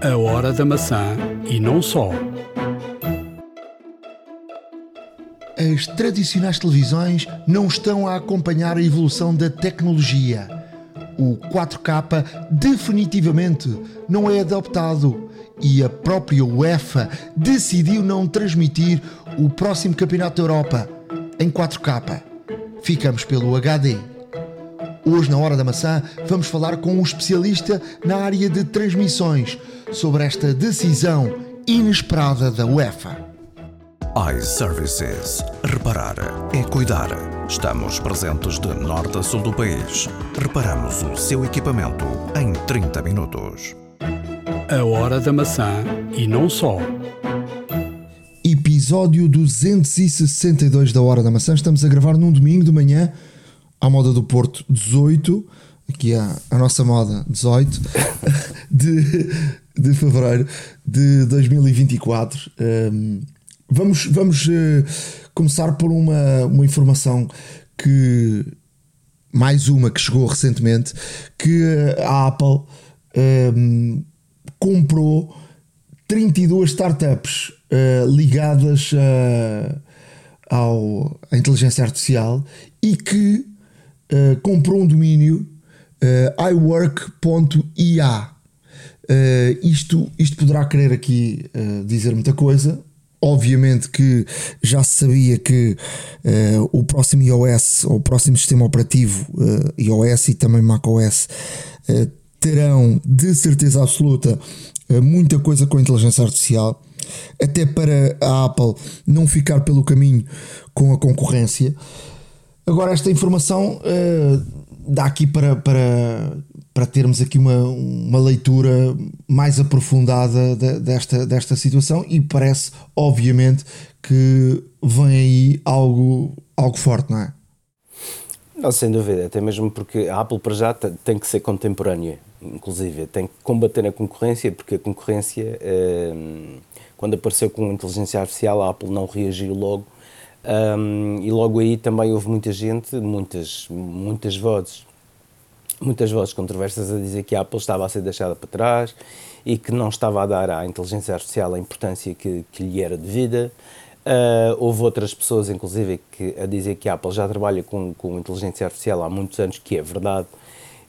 A hora da maçã e não só. As tradicionais televisões não estão a acompanhar a evolução da tecnologia. O 4K definitivamente não é adaptado e a própria UEFA decidiu não transmitir o próximo Campeonato da Europa em 4K. Ficamos pelo HD. Hoje, na Hora da Maçã, vamos falar com um especialista na área de transmissões sobre esta decisão inesperada da UEFA. iServices. Reparar é cuidar. Estamos presentes de norte a sul do país. Reparamos o seu equipamento em 30 minutos. A hora da maçã e não só. Episódio 262 da Hora da Maçã. Estamos a gravar num domingo de manhã, à moda do Porto 18, aqui a, a nossa moda 18, de, de fevereiro de 2024. Um, vamos vamos uh, começar por uma, uma informação que. Mais uma que chegou recentemente, que a Apple um, comprou 32 startups uh, ligadas uh, ao, à inteligência artificial e que uh, comprou um domínio iWork.ia. isto, isto poderá querer aqui dizer muita coisa. Obviamente que já se sabia que o próximo iOS, ou o próximo sistema operativo iOS e também macOS, terão de certeza absoluta muita coisa com a inteligência artificial, até para a Apple não ficar pelo caminho com a concorrência. Agora, esta informação uh, dá aqui para, para, para termos aqui uma, uma leitura mais aprofundada de, desta, desta situação e parece, obviamente, que vem aí algo, algo forte, não é? Não, sem dúvida, até mesmo porque a Apple para já tem que ser contemporânea, inclusive, tem que combater a concorrência, porque a concorrência, quando apareceu com a inteligência artificial, a Apple não reagiu logo, e logo aí também houve muita gente, muitas, muitas vozes, muitas vozes controversas a dizer que a Apple estava a ser deixada para trás e que não estava a dar à inteligência artificial a importância que, que lhe era devida. Uh, houve outras pessoas, inclusive, que, a dizer que a Apple já trabalha com, com inteligência artificial há muitos anos, que é verdade,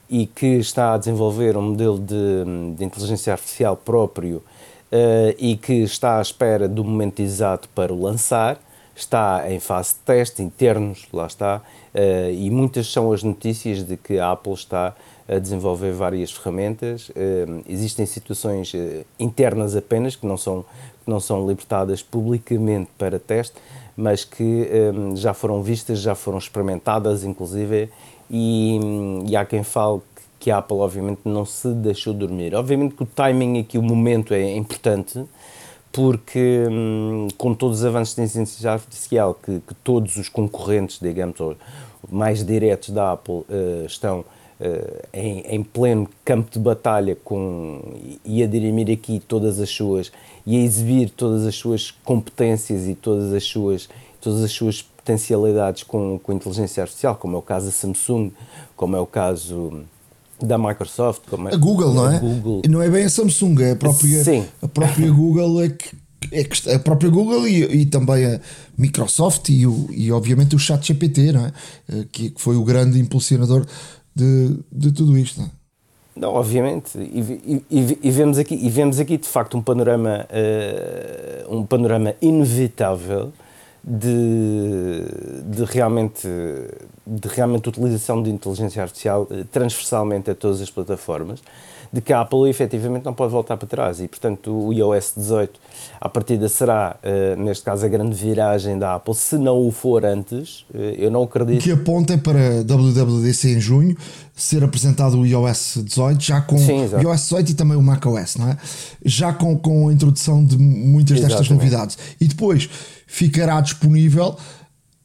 e que está a desenvolver um modelo de, de inteligência artificial próprio uh, e que está à espera do momento exato para o lançar. Está em fase de teste, internos, lá está, uh, e muitas são as notícias de que a Apple está a desenvolver várias ferramentas. existem situações internas apenas que não são que não são libertadas publicamente para teste, mas que já foram vistas, já foram experimentadas, inclusive, e, e, há quem fale que a Apple, obviamente, não se deixou dormir. Obviamente que o timing aqui, o momento é importante, porque hum, com todos os avanços de inteligência artificial que, que, todos os concorrentes, digamos, mais diretos da Apple uh, estão Uh, em, em, pleno campo de batalha com, e a dirimir aqui todas as suas e a exibir todas as suas competências e todas as suas, todas as suas potencialidades com, com inteligência artificial, como é o caso da Samsung, como é o caso da Microsoft, como é, a Google, não é? Google. Não é bem a Samsung, é a própria, Sim. A própria Google é que é que a própria Google e, e, também a Microsoft e, o, e obviamente o ChatGPT, não é? Eh, que, que foi o grande impulsionador de, de tudo isto. Não, obviamente, e, e, e, vemos aqui, e vemos aqui de facto um panorama, uh, um panorama inevitável de, de, realmente, de realmente utilização de inteligência artificial uh, transversalmente a todas as plataformas de que a Apple efetivamente não pode voltar para trás e, portanto, o iOS 18 à partida será, uh, neste caso, a grande viragem da Apple, se não o for antes, uh, eu não acredito. Que aponta para WWDC em junho ser apresentado o iOS 18, já com Sim, o iOS 18 e também o macOS, não é? Já com, com a introdução de muitas Exatamente. destas novidades. E depois ficará disponível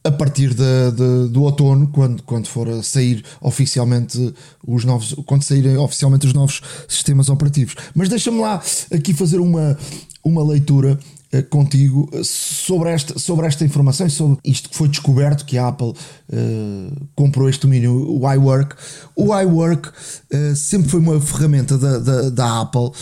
a partir de, de, do outono, quando, quando for a sair oficialmente os novos, quando saírem oficialmente os novos sistemas operativos. Mas deixa-me lá aqui fazer uma, uma leitura uh, contigo sobre esta, sobre esta informação e sobre isto que foi descoberto que a Apple uh, comprou este domínio, o iWork. O iWork uh, sempre foi uma ferramenta da, da, da Apple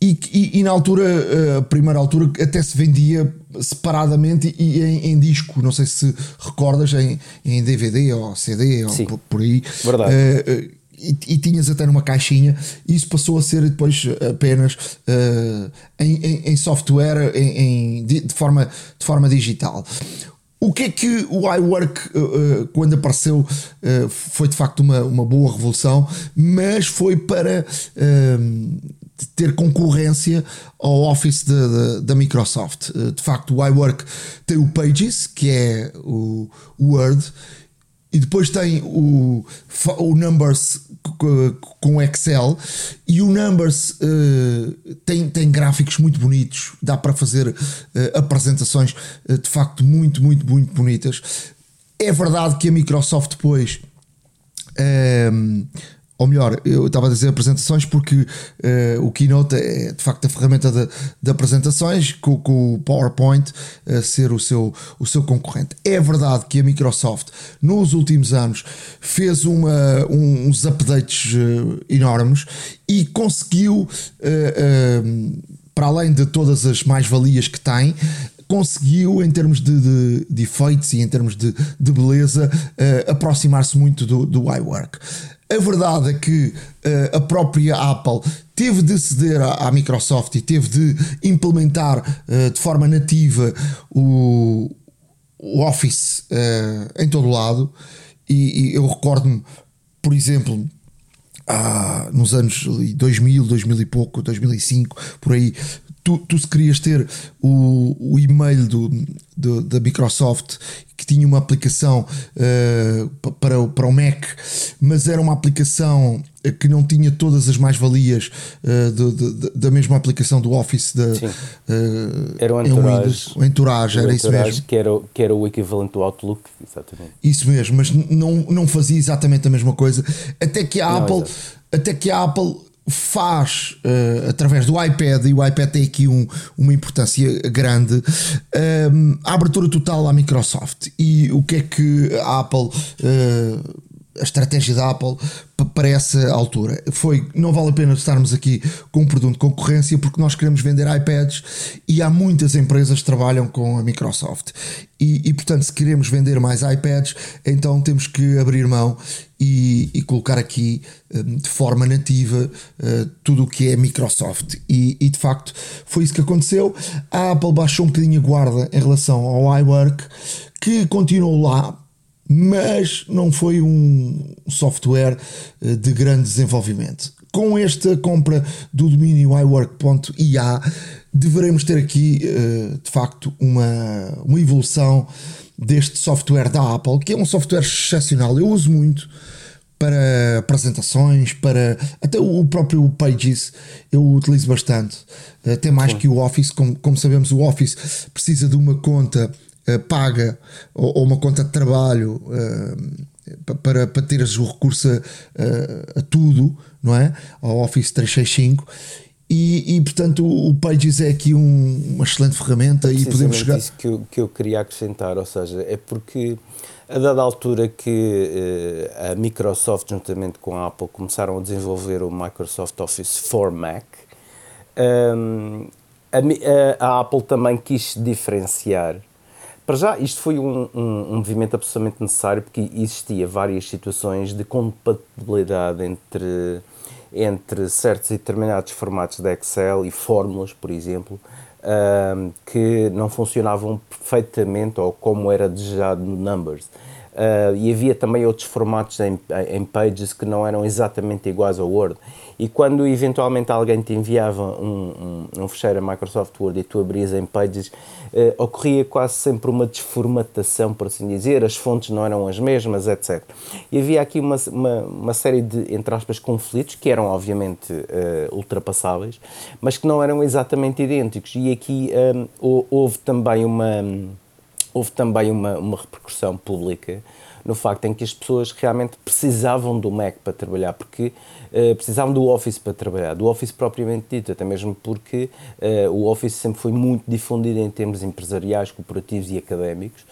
e, e, e, na altura, a primeira altura, até se vendia separadamente e em, em disco, não sei se recordas, em, em DVD ou CD ou por, por, aí. Verdade. Uh, e, e, tinhas até numa caixinha, e isso passou a ser depois apenas uh, em, em, em, software em, de, de, forma, de forma digital. O que é que o iWork, uh, quando apareceu, uh, foi de facto uma, uma boa revolução, mas foi para uh, ter concorrência ao Office da Microsoft. de facto, o iWork tem o Pages, que é o Word, e depois tem o, o Numbers com Excel e o Numbers uh, tem, tem gráficos muito bonitos, dá para fazer uh, apresentações uh, de facto muito, muito, muito bonitas. É verdade que a Microsoft depois ou melhor, eu estava a dizer apresentações porque uh, o Keynote é de facto a ferramenta de, de apresentações com, com, o PowerPoint a ser o seu, o seu concorrente. É verdade que a Microsoft nos últimos anos fez uma, um, uns updates uh, enormes e conseguiu, uh, para além de todas as mais-valias que tem, conseguiu, em termos de, de, de, efeitos e em termos de, de beleza, uh, aproximar-se muito do, do iWork. A verdade é que uh, a própria Apple teve de ceder à, à Microsoft e teve de implementar uh, de forma nativa o, o Office uh, em todo o lado. E, e eu recordo-me, por exemplo, nos anos 2000, 2000 e pouco, 2005, por aí, tu, tu se querias ter o, o e-mail do, do, da Microsoft que tinha uma aplicação uh, para, para o Mac, mas era uma aplicação que não tinha todas as mais-valias uh, da mesma aplicação do Office da, uh, era o Entourage, o Entourage era isso mesmo. Que era, que era o equivalente do Outlook exatamente. isso mesmo, mas não, não fazia exatamente a mesma coisa. Até que a não, Apple até que a Apple faz uh, através do iPad, e o iPad tem aqui um, uma importância grande, um, a abertura total à Microsoft. E o que é que a Apple. Uh, a estratégia da Apple para essa altura. Foi não vale a pena estarmos aqui com um produto de concorrência porque nós queremos vender iPads e há muitas empresas que trabalham com a Microsoft. E, e portanto se queremos vender mais iPads então temos que abrir mão e, e colocar aqui um, de forma nativa uh, tudo o que é Microsoft. E, e, de facto foi isso que aconteceu. A Apple baixou um bocadinho a guarda em relação ao iWork que continuou lá mas não foi um software uh, de grande desenvolvimento com esta compra do domínio iWork.ia deveremos ter aqui uh, de facto uma, uma evolução deste software da Apple, que é um software excepcional. Eu uso muito para apresentações, para até o próprio Pages eu utilizo bastante, até mais Sim. que o Office. Como, como sabemos, o Office precisa de uma conta uh, paga ou, ou, uma conta de trabalho. Uh, para, para teres o recurso a, a, tudo, não é? Ao Office 365 e, e, portanto o Pages é aqui um, uma excelente ferramenta e podemos chegar. isso que eu, que eu queria acrescentar, ou seja, é porque a dada altura que uh, a Microsoft juntamente com a Apple começaram a desenvolver o Microsoft Office for Mac, um, ehm, a, a, Apple também quis diferenciar. Para já, isto foi um, um, um movimento absolutamente necessário porque existia várias situações de compatibilidade entre entre certos e determinados formatos de Excel e fórmulas, por exemplo, que não funcionavam perfeitamente ou como era desejado no Numbers. Uh, e havia também outros formatos em, em, Pages que não eram exatamente iguais ao Word. E quando eventualmente alguém te enviava um, um, um fecheiro a Microsoft Word e tu abrias em Pages, uh, ocorria quase sempre uma desformatação, por assim dizer, as fontes não eram as mesmas, etc. E havia aqui uma, uma, uma série de, entre aspas, conflitos que eram obviamente uh, ultrapassáveis, mas que não eram exatamente idênticos. E aqui um, houve também uma houve também uma, uma repercussão pública no facto em que as pessoas realmente precisavam do Mac para trabalhar, porque uh, precisavam do Office para trabalhar, do Office propriamente dito, até mesmo porque uh, o Office sempre foi muito difundido em termos empresariais, corporativos e académicos,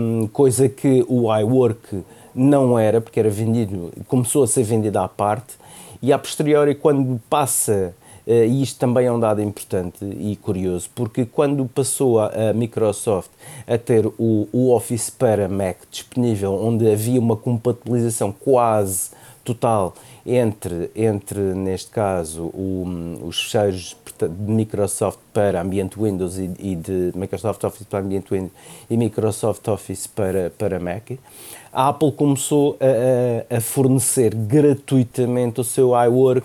um, coisa que o iWork não era, porque era vendido, começou a ser vendido à parte, e a posteriori, quando passa e isto também é um dado importante e curioso, porque quando passou a, a Microsoft a ter o, o, Office para Mac disponível, onde havia uma compatibilização quase total entre, entre neste caso, o, os fecheiros de Microsoft para ambiente Windows e, e, de Microsoft Office para ambiente Windows e Microsoft Office para, para Mac, a Apple começou a, a fornecer gratuitamente o seu iWork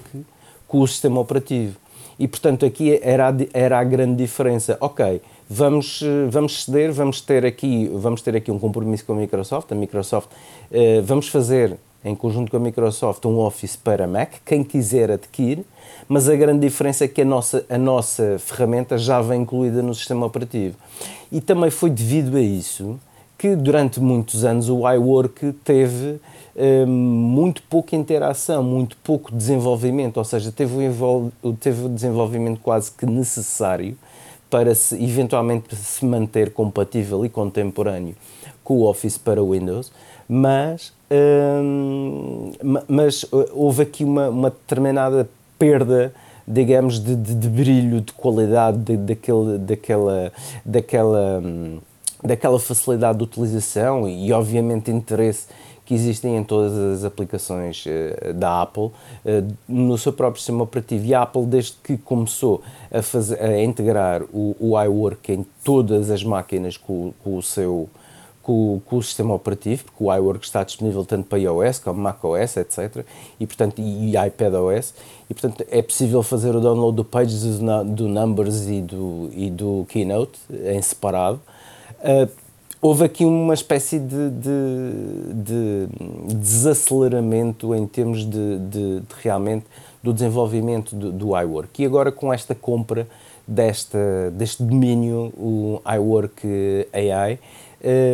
com o sistema operativo. E, portanto, aqui era a, era a grande diferença. Ok, vamos, vamos ceder, vamos ter, aqui, vamos ter aqui um compromisso com a Microsoft. A Microsoft, uh, vamos fazer, em conjunto com a Microsoft, um Office para Mac. Quem quiser adquire, mas a grande diferença é que a nossa, a nossa ferramenta já vem incluída no sistema operativo. E também foi devido a isso que durante muitos anos o iWork teve um, muito pouca interação, muito pouco desenvolvimento, ou seja, teve o, teve o desenvolvimento quase que necessário para se, eventualmente se manter compatível e contemporâneo com o Office para Windows, mas, um, mas houve aqui uma, uma determinada perda digamos, de, de, de, brilho, de qualidade de, daquela, daquela, hum, daquela facilidade de utilização e, obviamente, interesse que existem em todas as aplicações uh, da Apple uh, no seu próprio sistema operativo. E a Apple, desde que começou a, fazer, a integrar o, o iWork em todas as máquinas com, com o seu com, com, o sistema operativo, porque o iWork está disponível tanto para iOS como macOS, etc. E, portanto, e, iPadOS. E, portanto, é possível fazer o download do Pages, do, Numbers e do, e do Keynote em separado. Uh, houve aqui uma espécie de, de, de desaceleramento em termos de, de, realmente do desenvolvimento do, do iWork. E agora com esta compra desta, deste domínio, o iWork AI,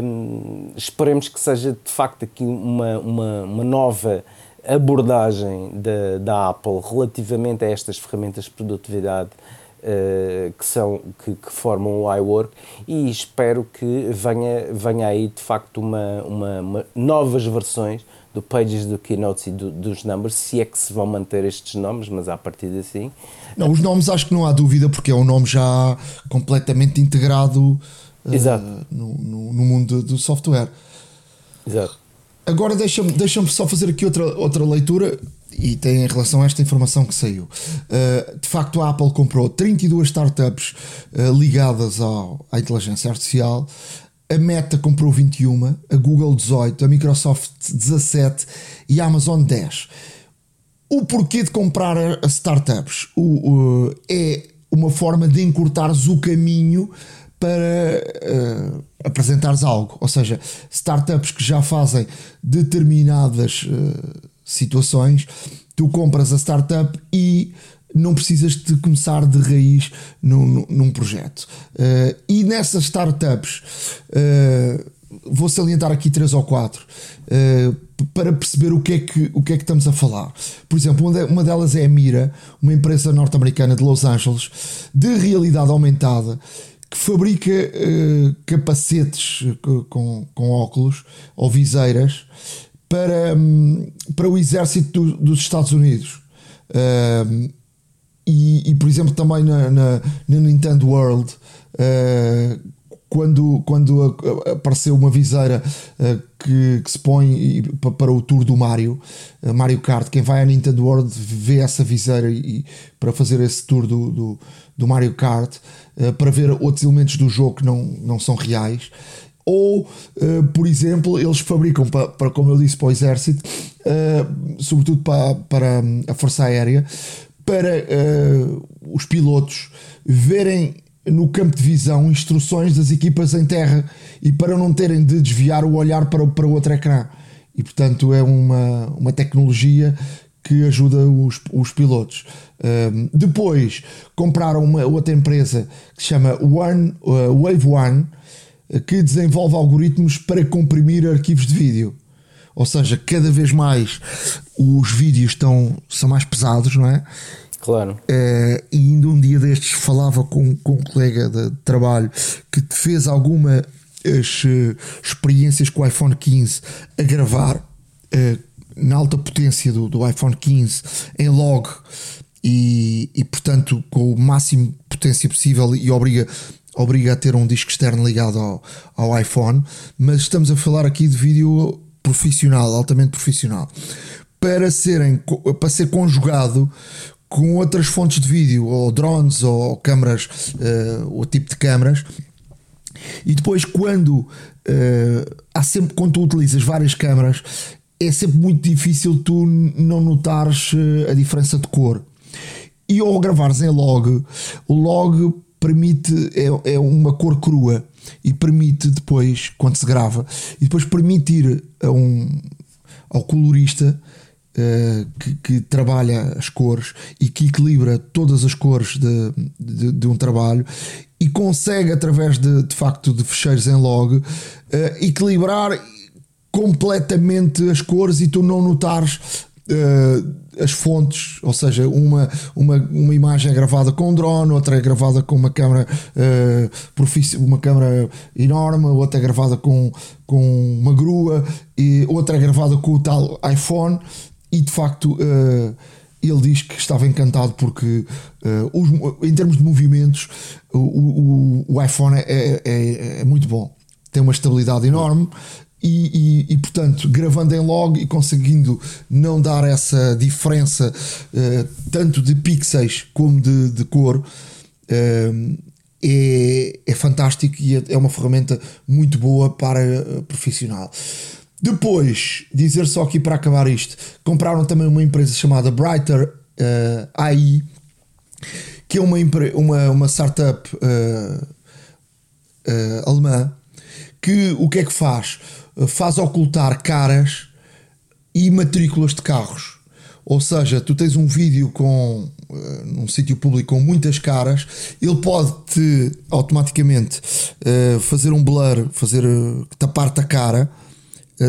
um, esperemos que seja de facto aqui uma, uma, uma nova abordagem da, da Apple relativamente a estas ferramentas de produtividade uh, que, são, que, que, formam o iWork e espero que venha, venha aí de facto uma, uma, uma novas versões do Pages, do Keynotes e do, dos Numbers, se é que se vão manter estes nomes, mas a partir de assim. Não, os nomes acho que não há dúvida, porque é um nome já completamente integrado uh, no, no, no, mundo do software. Exato. Agora deixa-me deixa só fazer aqui outra, outra leitura e tem em relação a esta informação que saiu. Uh, de facto, a Apple comprou 32 startups uh, ligadas ao, à inteligência artificial. A Meta comprou 21, a Google 18, a Microsoft 17 e a Amazon 10. O porquê de comprar startups o, o, é uma forma de encurtares o caminho para uh, apresentares algo. Ou seja, startups que já fazem determinadas uh, situações, tu compras a startup e não precisas de começar de raiz num, num projeto. Uh, e nessas startups, uh, vou salientar aqui três ou quatro uh, para perceber o que, é que, o que é que estamos a falar. Por exemplo, uma delas é a Mira, uma empresa norte-americana de Los Angeles de realidade aumentada que fabrica capacetes com, com óculos ou viseiras para, hum, para o exército do, dos Estados Unidos. Uh, e, e, por exemplo, também na, na, na Nintendo World, uh, quando, quando apareceu uma viseira uh, que, que, se põe para o tour do Mario, Mario Kart, quem vai à Nintendo World vê essa viseira e, para fazer esse tour do, do, do Mario Kart, para ver outros elementos do jogo que não, não são reais ou, uh, por exemplo, eles fabricam para, para, como eu disse, para o exército, uh, sobretudo para, para a Força Aérea, para uh, os pilotos verem no campo de visão instruções das equipas em terra e para não terem de desviar o olhar para, para outro ecrã. E portanto é uma, uma tecnologia que ajuda os, os pilotos. depois compraram uma outra empresa que se chama One, uh, Wave One, que desenvolve algoritmos para comprimir arquivos de vídeo. Ou seja, cada vez mais os vídeos estão, são mais pesados, não é? Claro. Uh, e ainda um dia destes falava com, com um colega de trabalho que fez algumas uh, experiências com o iPhone 15 a gravar uh, na alta potência do, do iPhone 15 em log e, e, portanto com o máximo potência possível e obriga, obriga a ter um disco externo ligado ao, ao iPhone, mas estamos a falar aqui de vídeo profissional, altamente profissional, para, serem, para ser conjugado com outras fontes de vídeo, ou drones, ou câmaras, uh, o tipo de câmaras. E depois, quando uh, há sempre, quando tu utilizas várias câmaras, é sempre muito difícil tu não notares uh, a diferença de cor. E ao gravares em log, o log permite, é, é uma cor crua e permite depois, quando se grava, e depois permitir a um, ao colorista uh, que, que, trabalha as cores e que equilibra todas as cores de, de, de um trabalho e consegue, através de, de facto de fecheiros em log, uh, equilibrar completamente as cores e tu não notares uh, as fontes, ou seja, uma, uma, uma imagem é gravada com um drone, outra é gravada com uma câmera uh, uma câmera enorme, outra é gravada com, com uma grua e outra é gravada com o tal iPhone. E de facto uh, ele diz que estava encantado porque os, em termos de movimentos o, o, o iPhone é, é, é, é muito bom. Tem uma estabilidade enorme e, e, e, portanto, gravando em log e conseguindo não dar essa diferença uh, tanto de pixels como de, de cor, uh, é, é fantástico e é, é uma ferramenta muito boa para uh, profissional. Depois, dizer só aqui para acabar isto, compraram também uma empresa chamada Brighter AI, que é uma, uma, uma startup alemã que o que é que faz? Faz ocultar caras e matrículas de carros. Ou seja, tu tens um vídeo com uh, num sítio público com muitas caras, ele pode te automaticamente uh, fazer um blur, fazer tapar-te a cara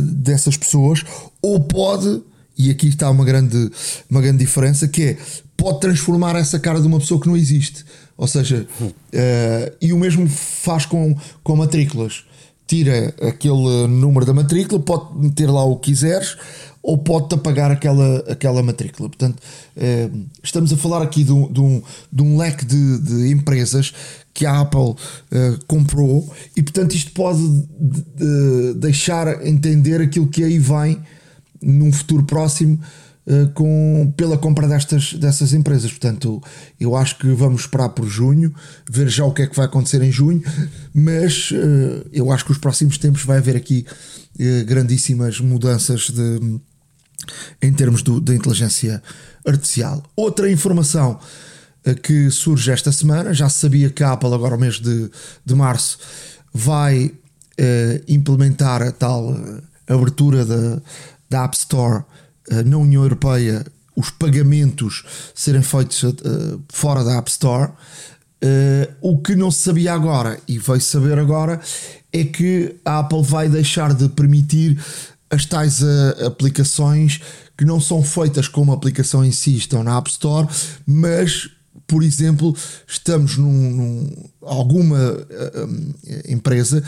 dessas pessoas, ou pode, e aqui está uma grande, uma grande diferença, que é pode transformar essa cara de uma pessoa que não existe. Ou seja, e o mesmo faz com, com matrículas tira aquele número da matrícula, pode meter lá o que quiseres ou pode-te apagar aquela, aquela matrícula. Portanto, eh, estamos a falar aqui de um, de um, de um leque de, de, empresas que a Apple eh, comprou e, portanto, isto pode de, deixar entender aquilo que aí vem num futuro próximo eh, com, pela compra destas, dessas empresas. Portanto, eu acho que vamos esperar por junho, ver já o que é que vai acontecer em junho, mas uh, eu acho que os próximos tempos vai haver aqui uh, grandíssimas mudanças de, em termos do, da inteligência artificial. Outra informação que surge esta semana, já se sabia que a Apple, agora no mês de, de março, vai implementar a tal abertura da, da App Store na União Europeia os pagamentos serem feitos uh, fora da App Store. Uh, o que não se sabia agora e vai saber agora é que a Apple vai deixar de permitir as tais aplicações que não são feitas como aplicação em si, estão na App Store, mas por exemplo, estamos num, num alguma empresa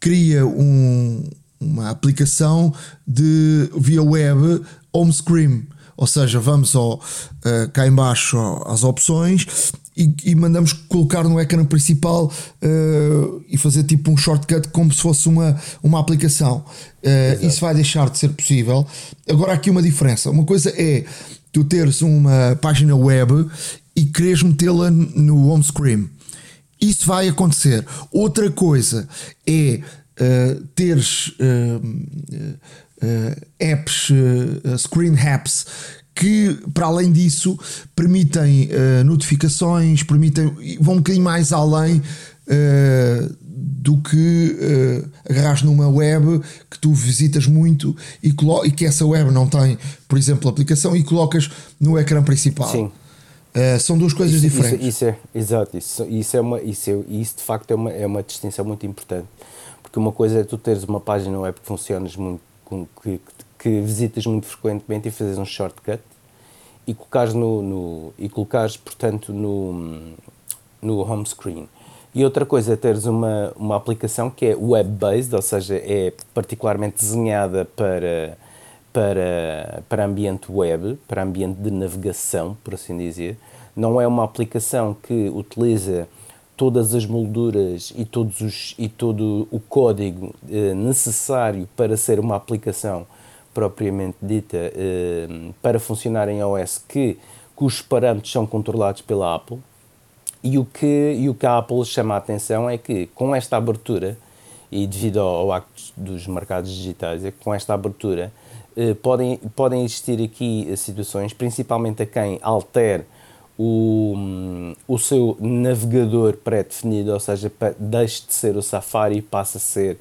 cria um, uma aplicação de via web home screen, ou seja, vamos ao, uh, cá embaixo às opções e, e, mandamos colocar no ecrã principal uh, e fazer tipo um shortcut como se fosse uma, uma aplicação. Uh, isso vai deixar de ser possível. Agora, aqui uma diferença: uma coisa é tu teres uma página web e queres metê-la no home screen. Isso vai acontecer. Outra coisa é uh, teres apps, uh, screen apps, que para além disso permitem notificações, permitem, vão um bocadinho mais além do que uh, agarras numa web que tu visitas muito e, e, que essa web não tem, por exemplo, aplicação e colocas no ecrã principal. Sim. Uh, são duas coisas isso, diferentes. Isso, isso, é, exato, isso, isso, é uma, isso, é, isso de facto é uma, é uma distinção muito importante. Porque uma coisa é tu teres uma página web que funcionas muito, que, que visitas muito frequentemente e fazes um shortcut e colocares, no, no, e colocares portanto, no, no home screen. E outra coisa é teres uma, uma aplicação que é web-based, ou seja, é particularmente desenhada para, para, para ambiente web, para ambiente de navegação, por assim dizer. Não é uma aplicação que utiliza todas as molduras e, todos os, e todo o código eh, necessário para ser uma aplicação propriamente dita eh, para funcionar em iOS que cujos parâmetros são controlados pela Apple. E o, que, e o que a Apple chama a atenção é que, com esta abertura, e devido ao, ao acto dos mercados digitais, é que com esta abertura eh, podem, podem existir aqui situações, principalmente a quem altere o, o seu navegador pré-definido, ou seja, deixe de ser o Safari e passa a ser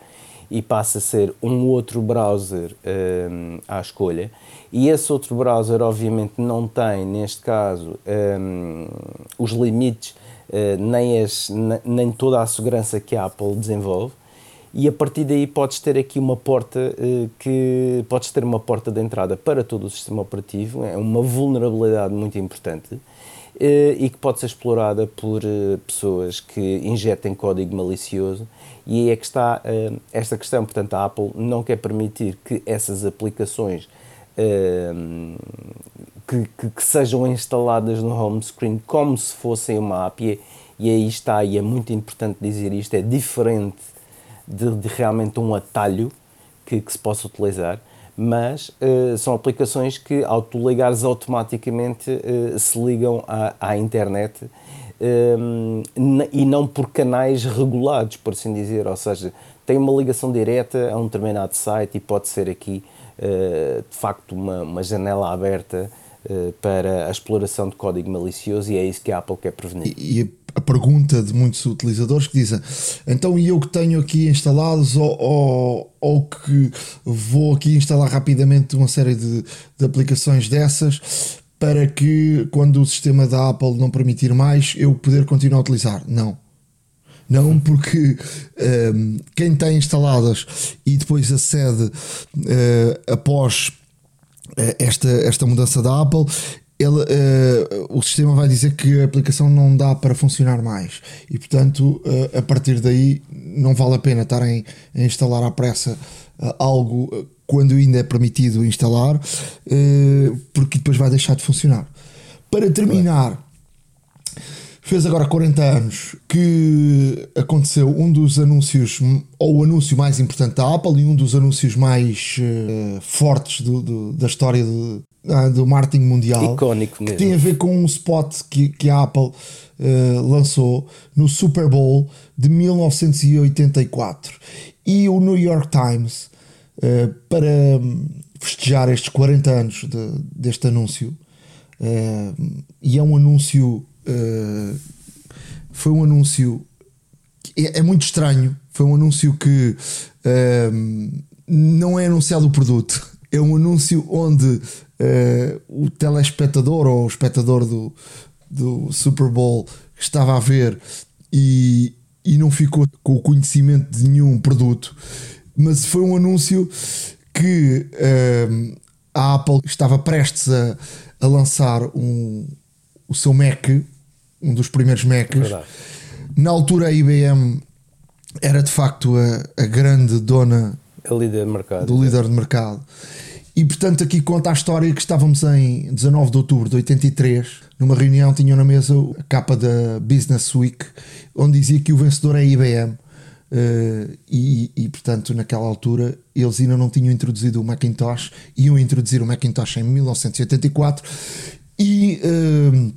e passa a ser um outro browser um, à escolha. E esse outro browser, obviamente, não tem, neste caso, um, os limites, uh, nem, as, nem toda a segurança que a Apple desenvolve. E a partir daí podes ter aqui uma porta uh, que podes ter uma porta de entrada para todo o sistema operativo, é uma vulnerabilidade muito importante eh, e que pode ser explorada por eh, pessoas que injetem código malicioso. E é que está uh, esta questão. Portanto, a Apple não quer permitir que essas aplicações que, que, que, sejam instaladas no home screen como se fossem uma API, e aí está, e é muito importante dizer isto, é diferente de, de realmente um atalho que, que, se possa utilizar, mas uh, são aplicações que, ao tu ligares automaticamente, se ligam à, à internet um, e não por canais regulados, por assim dizer, ou seja, tem uma ligação direta a um determinado site e pode ser aqui uh, de facto uma, uma janela aberta uh, para a exploração de código malicioso e é isso que a Apple quer prevenir. E, e a pergunta de muitos utilizadores que dizem então e eu que tenho aqui instalados ou, ou, ou que vou aqui instalar rapidamente uma série de, de aplicações dessas para que quando o sistema da Apple não permitir mais eu poder continuar a utilizar. Não. Não porque um, ehm, quem tem instaladas e depois acede uh, após uh, esta, esta mudança da Apple, ele, uh, o sistema vai dizer que a aplicação não dá para funcionar mais e portanto a partir daí não vale a pena estarem a instalar à pressa algo quando ainda é permitido instalar, porque depois vai deixar de funcionar. Para terminar, fez agora 40 anos que aconteceu um dos anúncios, ou o anúncio mais importante da Apple e um dos anúncios mais uh, fortes do, do, da história uh, do marketing mundial. Icónico mesmo. Que tem a ver com um spot que, que a Apple uh, lançou no Super Bowl de 1984. E o New York Times eh, para festejar estes 40 anos de, deste anúncio. Uh, e é um anúncio. Uh, foi um anúncio. É, é, muito estranho. Foi um anúncio que não é anunciado o produto. É um anúncio onde o telespectador ou o espectador do, do Super Bowl estava a ver e, e não ficou com o conhecimento de nenhum produto mas foi um anúncio que uh, a Apple estava prestes a, a lançar um, o seu Mac, um dos primeiros Macs. É Na altura a IBM era de facto a, a grande dona a líder de mercado, do líder de mercado. E portanto aqui conta a história que estávamos em 19 de outubro de 83, numa reunião tinham na mesa a capa da Business Week, onde dizia que o vencedor é a IBM. Uh, e, e, portanto, naquela altura, eles ainda não tinham introduzido o Macintosh, iam introduzir o Macintosh em 1984 e uh,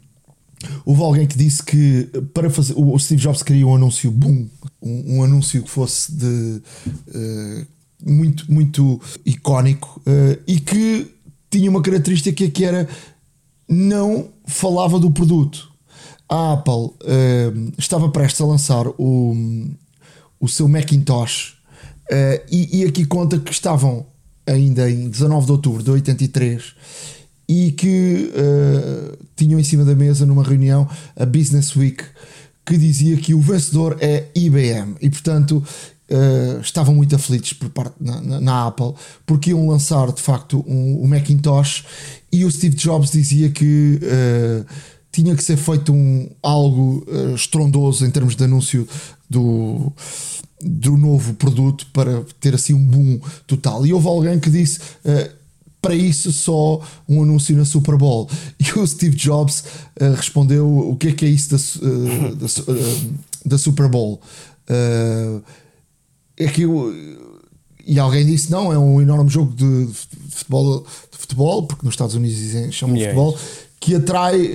houve alguém que disse que para fazer o Steve Jobs queria um anúncio boom, um, um anúncio que fosse de uh, muito, muito icónico e que tinha uma característica que era não falava do produto. A Apple estava prestes a lançar o o seu Macintosh. Uh, e, e, aqui conta que estavam ainda em 19 de outubro de 83 e que uh, tinham em cima da mesa numa reunião a Business Week que dizia que o vencedor é IBM e portanto uh, estavam muito aflitos por parte na, na, na, Apple porque iam lançar de facto um, um Macintosh e o Steve Jobs dizia que tinha que ser feito um, algo estrondoso em termos de anúncio do, do novo produto para ter assim um boom total. E houve alguém que disse: uh, para isso só um anúncio na Super Bowl. E o Steve Jobs uh, respondeu: O que é que é isso da, uh, da, uh, da, Super Bowl? É que eu, e alguém disse: Não, é um enorme jogo de, futebol, de futebol, porque nos Estados Unidos dizem, chamam de futebol, que atrai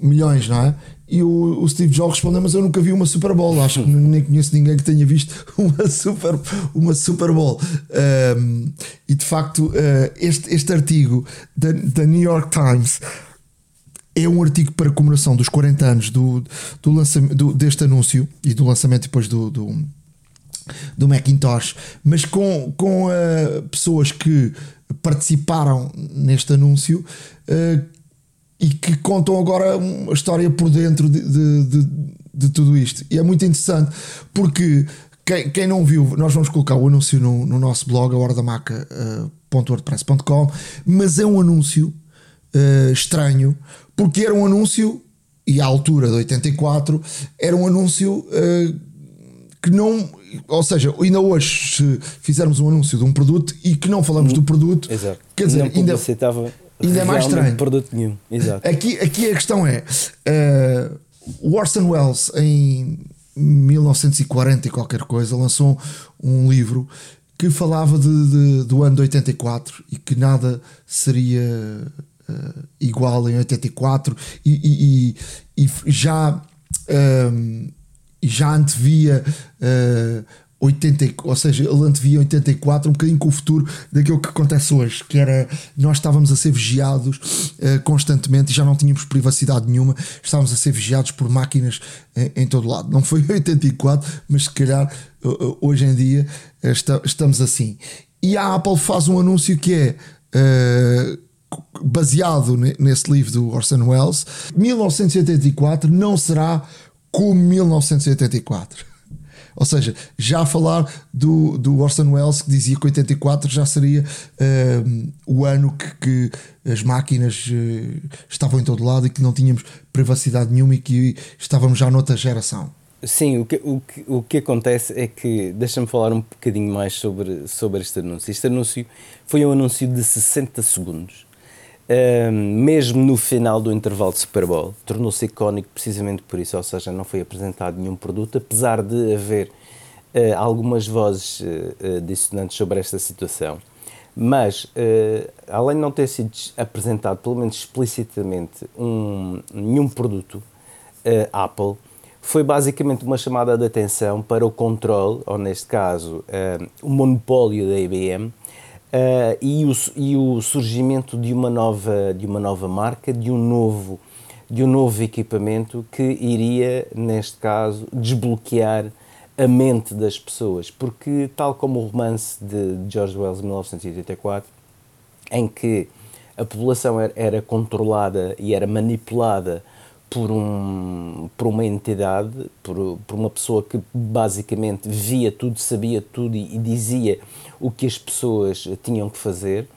milhões, não é? E o, o, Steve Jobs respondeu: Mas eu nunca vi uma Super Bowl. Acho que nem conheço ninguém que tenha visto uma Super, uma Super Bowl. Um, e de facto, uh, este, este artigo da, da New York Times é um artigo para comemoração dos 40 anos do, do do, deste anúncio e do lançamento depois do, do, do Macintosh, mas com, com uh, pessoas que participaram neste anúncio. Uh, e que contam agora uma história por dentro de, de, de, de tudo isto. E é muito interessante porque quem, quem, não viu, nós vamos colocar o anúncio no, no nosso blog, a horadamaca.wordpress.com, uh, mas é um anúncio uh, estranho, porque era um anúncio, e à altura de 84, era um anúncio uh, que não. Ou seja, ainda hoje, se fizermos um anúncio de um produto e que não falamos do produto, Exato. quer dizer, ainda ainda é mais estranho. produto nenhum. Exato. Aqui, aqui a questão é: uh, o Orson Welles, em 1940 e qualquer coisa, lançou um livro que falava de, de, do ano de 84 e que nada seria uh, igual em 84 e, e, e, e já. Um, eh, já antevia uh, 80, ou seja, ele antevia 84 um bocadinho com o futuro daquilo que acontece hoje, que era nós estávamos a ser vigiados uh, constantemente e já não tínhamos privacidade nenhuma, estávamos a ser vigiados por máquinas em, em todo lado. Não foi 84, mas se calhar uh, hoje em dia uh, estamos assim. E a Apple faz um anúncio que é baseado nesse livro do Orson Welles. 1984 não será como 1984 ou seja, já a falar do, do Orson Welles que dizia que 84 já seria uh, o ano que, que as máquinas uh, estavam em todo lado e que não tínhamos privacidade nenhuma e que estávamos já noutra geração. Sim, o que, o que, o que acontece é que, deixa-me falar um bocadinho mais sobre, sobre este anúncio. Este anúncio foi um anúncio de 60 segundos mesmo no final do intervalo de Super Bowl, tornou-se icónico precisamente por isso, ou seja, não foi apresentado nenhum produto, apesar de haver uh, algumas vozes uh, dissonantes sobre esta situação. Mas, além de não ter sido apresentado, pelo menos explicitamente, um, nenhum produto Apple, foi basicamente uma chamada de atenção para o controle, ou neste caso, o monopólio da IBM, Uh, e, o, e o surgimento de uma nova de uma nova marca de um novo de um novo equipamento que iria neste caso desbloquear a mente das pessoas. Porque tal como o romance de George Wells de 1984 em que a população era, era controlada e era manipulada por, um, por uma entidade, por, por uma pessoa que basicamente via tudo, sabia tudo e, e dizia o que as pessoas tinham que fazer.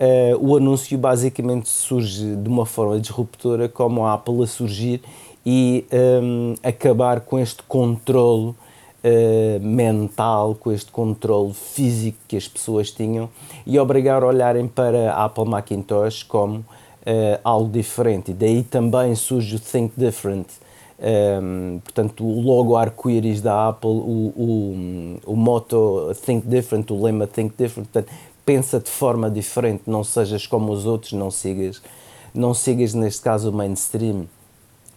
Uh, o anúncio basicamente surge de uma forma disruptora, como a Apple a surgir e um, acabar com este controle uh, mental, com este controle físico que as pessoas tinham e obrigar a olharem para a Apple Macintosh como uh, algo diferente. E daí também surge o Think Different. Um, ehm, portanto, o logo arco-íris da Apple, o, o, o moto Think Different, o lema Think Different, portanto, pensa de forma diferente, não sejas como os outros, não sigas, não sigas neste caso o mainstream.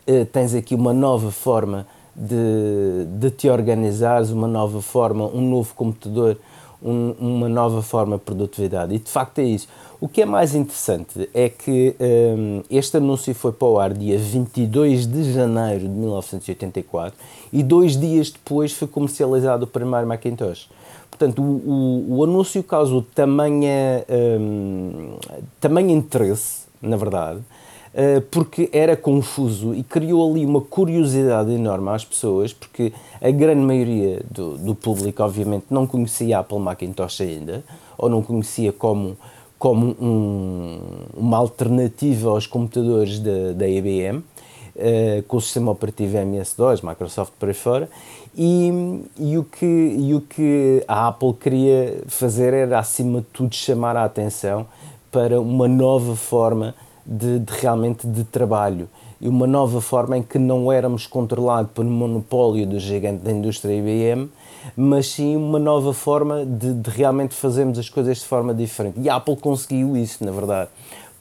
Uh, tens aqui uma nova forma de, de te organizares, uma nova forma, um novo computador, um, uma nova forma de produtividade. E de facto é isso. O que é mais interessante é que um, este anúncio foi para o ar dia 22 de janeiro de 1984 e dois dias depois foi comercializado o primeiro Macintosh. Portanto, o, o, o anúncio causou tamanha, um, tamanho interesse, na verdade, uh, porque era confuso e criou ali uma curiosidade enorme às pessoas, porque a grande maioria do, do público, obviamente, não conhecia a Apple Macintosh ainda, ou não conhecia como como um, uma alternativa aos computadores da, da IBM. uh, com o sistema operativo MS-DOS, Microsoft por aí fora, e, e, o que, e o que a Apple queria fazer era, acima de tudo, chamar a atenção para uma nova forma de, de realmente de trabalho e uma nova forma em que não éramos controlados pelo monopólio do gigante da indústria IBM, mas sim uma nova forma de, de, realmente fazermos as coisas de forma diferente. E a Apple conseguiu isso, na verdade,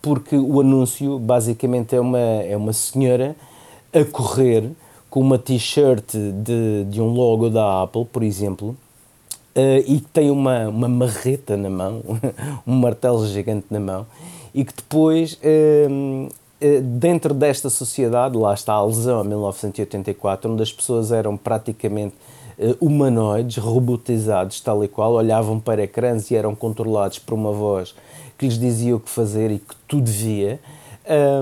porque o anúncio basicamente é uma, é uma senhora a correr com uma t-shirt de, de um logo da Apple, por exemplo, Uh, e que tem uma, uma marreta na mão, um martelo gigante na mão, e que depois, uh, uh, dentro desta sociedade, lá está a lesão a 1984, onde as pessoas eram praticamente humanoides, robotizados, tal e qual, olhavam para ecrãs e eram controlados por uma voz que lhes dizia o que fazer e que tudo via.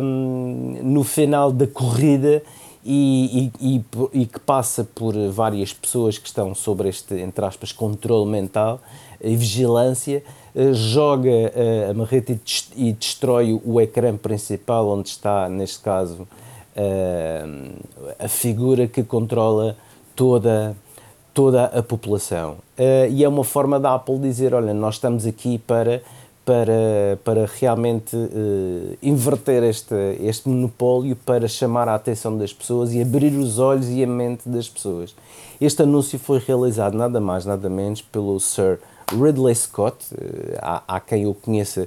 Um, no final da corrida, e, e, e, e, que passa por várias pessoas que estão sobre este, entre aspas, controle mental e vigilância, eh, joga eh, a marreta e destrói o ecrã principal, onde está, neste caso, eh, a figura que controla toda, toda a população. E é uma forma da Apple dizer: olha, nós estamos aqui para para, para realmente uh, inverter este, este monopólio para chamar a atenção das pessoas e abrir os olhos e a mente das pessoas. Este anúncio foi realizado nada mais, nada menos pelo Sir Ridley Scott, uh, há, há, quem o conheça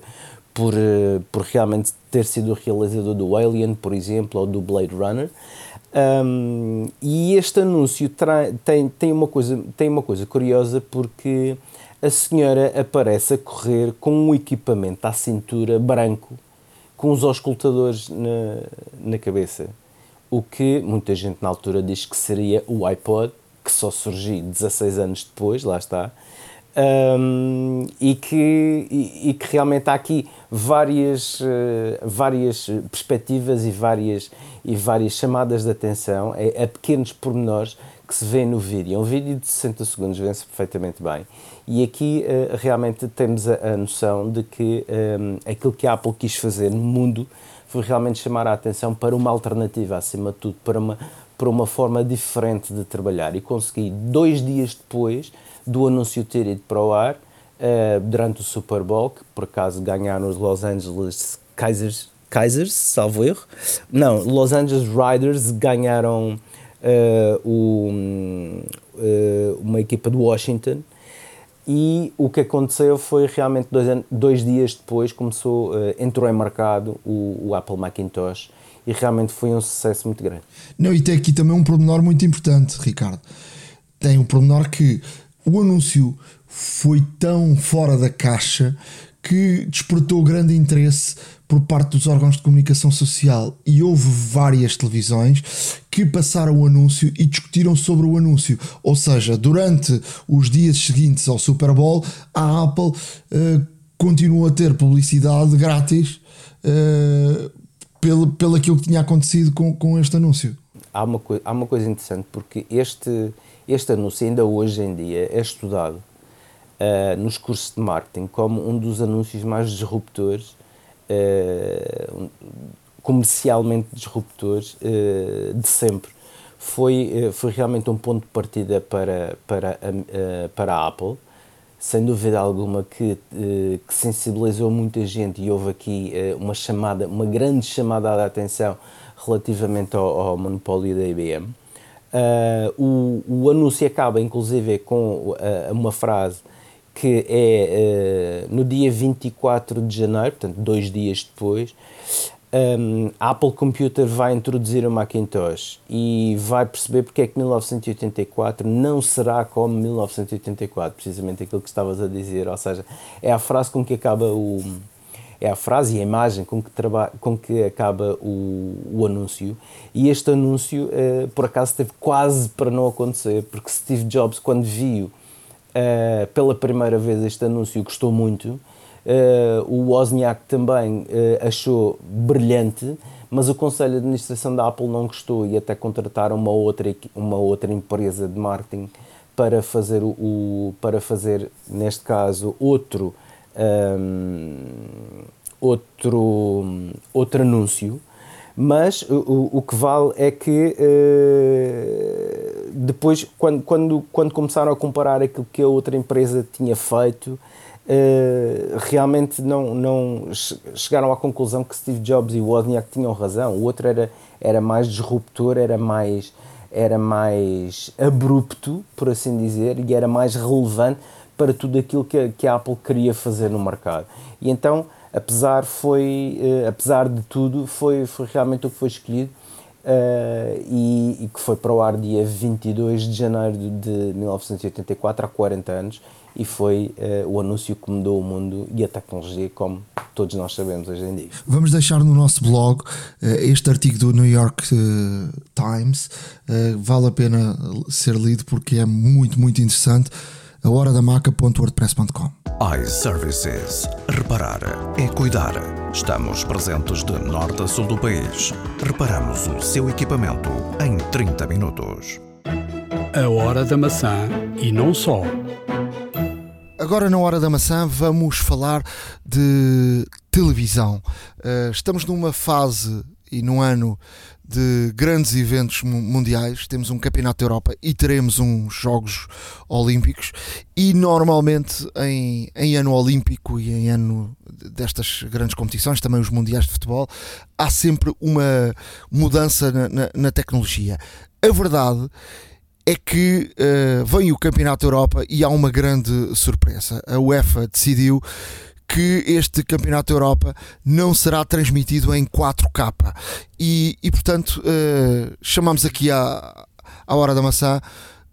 por, uh, por realmente ter sido o realizador do Alien, por exemplo, ou do Blade Runner. Um, e este anúncio tem, tem, uma coisa, tem uma coisa curiosa porque a senhora aparece a correr com um equipamento à cintura branco, com os auscultadores na, na cabeça. O que muita gente na altura diz que seria o iPod, que só surgiu 16 anos depois, lá está, um, e, que, e, e, que realmente há aqui várias, uh, várias perspectivas e várias, e várias chamadas de atenção a, a pequenos pormenores que se vê no vídeo. É um vídeo de 60 segundos, vê-se perfeitamente bem. E aqui uh, realmente temos a, a, noção de que um, aquilo que a Apple quis fazer no mundo foi realmente chamar a atenção para uma alternativa, acima de tudo, para uma, para uma forma diferente de trabalhar. E consegui, dois dias depois do anúncio ter ido para o ar, uh, durante o Super Bowl, que por acaso ganharam os Los Angeles Kaisers, Kaisers, salvo erro. Não, Los Angeles Riders ganharam uh, o, uh, uma equipa de Washington e o que aconteceu foi realmente dois, dois dias depois começou, entrou em mercado o, o, Apple Macintosh e realmente foi um sucesso muito grande. Não, e tem aqui também um pormenor muito importante, Ricardo. Tem um pormenor que o anúncio foi tão fora da caixa que despertou grande interesse por parte dos órgãos de comunicação social e houve várias televisões que passaram o anúncio e discutiram sobre o anúncio. Ou seja, durante os dias seguintes ao Super Bowl, a Apple uh, continuou a ter publicidade grátis uh, pelo, pelo aquilo que tinha acontecido com, com este anúncio. Há uma, há uma coisa interessante, porque este, este anúncio ainda hoje em dia é estudado uh, nos cursos de marketing como um dos anúncios mais disruptores, uh, comercialmente disruptores uh, de sempre. Foi, foi realmente um ponto de partida para, para, para a Apple, sem dúvida alguma que, que sensibilizou muita gente e houve aqui uma chamada, uma grande chamada de atenção relativamente ao, ao monopólio da IBM. Uh, o, o anúncio acaba, inclusive, com uh, uma frase que é uh, no dia 24 de janeiro, portanto, dois dias depois, um, a Apple Computer vai introduzir o Macintosh e vai perceber porque é que 1984 não será como 1984, precisamente aquilo que estavas a dizer, ou seja, é a frase com que acaba o é a frase e a imagem com que, traba, com que acaba o, o anúncio e este anúncio uh, por acaso teve quase para não acontecer porque Steve Jobs quando viu uh, pela primeira vez este anúncio gostou muito. Uh, o Wozniak também achou brilhante, mas o Conselho de Administração da Apple não gostou e até contrataram uma outra, uma outra empresa de marketing para fazer, o para fazer neste caso, outro, um, outro, outro anúncio Mas o, o que vale é que uh, depois, quando, quando, quando começaram a comparar aquilo que a outra empresa tinha feito, uh, realmente não, não chegaram à conclusão que Steve Jobs e Wozniak tinham razão. O outro era, era mais disruptor, era mais, era mais abrupto, por assim dizer, e era mais relevante para tudo aquilo que a, que a Apple queria fazer no mercado. E então apesar, foi, uh, apesar de tudo, foi, foi realmente o que foi escolhido uh, e, e, que foi para o ar dia 22 de janeiro de 1984, há 40 anos, e foi uh, o anúncio que mudou o mundo e a tecnologia, como todos nós sabemos hoje em dia. Vamos deixar no nosso blog este artigo do New York Times, vale a pena ser lido porque é muito, muito interessante a hora da maca.wordpress.com. iServices. Reparar é cuidar. Estamos presentes de norte a sul do país. Reparamos o seu equipamento em 30 minutos. A hora da maçã e não só. Agora, na hora da maçã, vamos falar de televisão. Eh, estamos numa fase e num ano de grandes eventos mundiais, temos um Campeonato da Europa e teremos uns Jogos Olímpicos. E normalmente em, em ano olímpico e em ano destas grandes competições, também os Mundiais de Futebol, há sempre uma mudança na, na, na tecnologia. A verdade é que uh, vem o Campeonato da Europa e há uma grande surpresa. A UEFA decidiu que este Campeonato da Europa não será transmitido em 4K. E, e portanto, uh, chamamos aqui à, à Hora da Maçã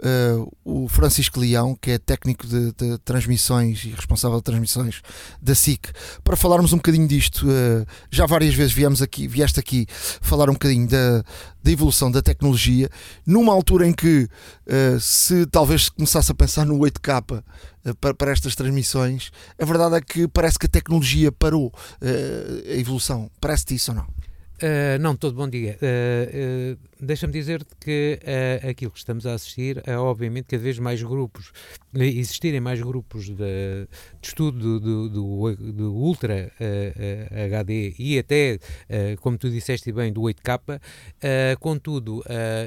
uh, o Francisco Leão, que é técnico de, de, transmissões e responsável de transmissões da SIC, para falarmos um bocadinho disto. Uh, já várias vezes viemos aqui, vieste aqui falar um bocadinho da, da evolução da tecnologia, numa altura em que uh, se talvez começasse a pensar no 8K para, para, estas transmissões, a verdade é que parece que a tecnologia parou a evolução. Parece-te isso ou não? Uh, não, todo bom dia. Uh, uh, Deixa-me dizer-te que aquilo que estamos a assistir é, obviamente, cada vez mais grupos, existirem mais grupos de, de estudo do, do, do Ultra HD e até, como tu disseste bem, do 8K, contudo,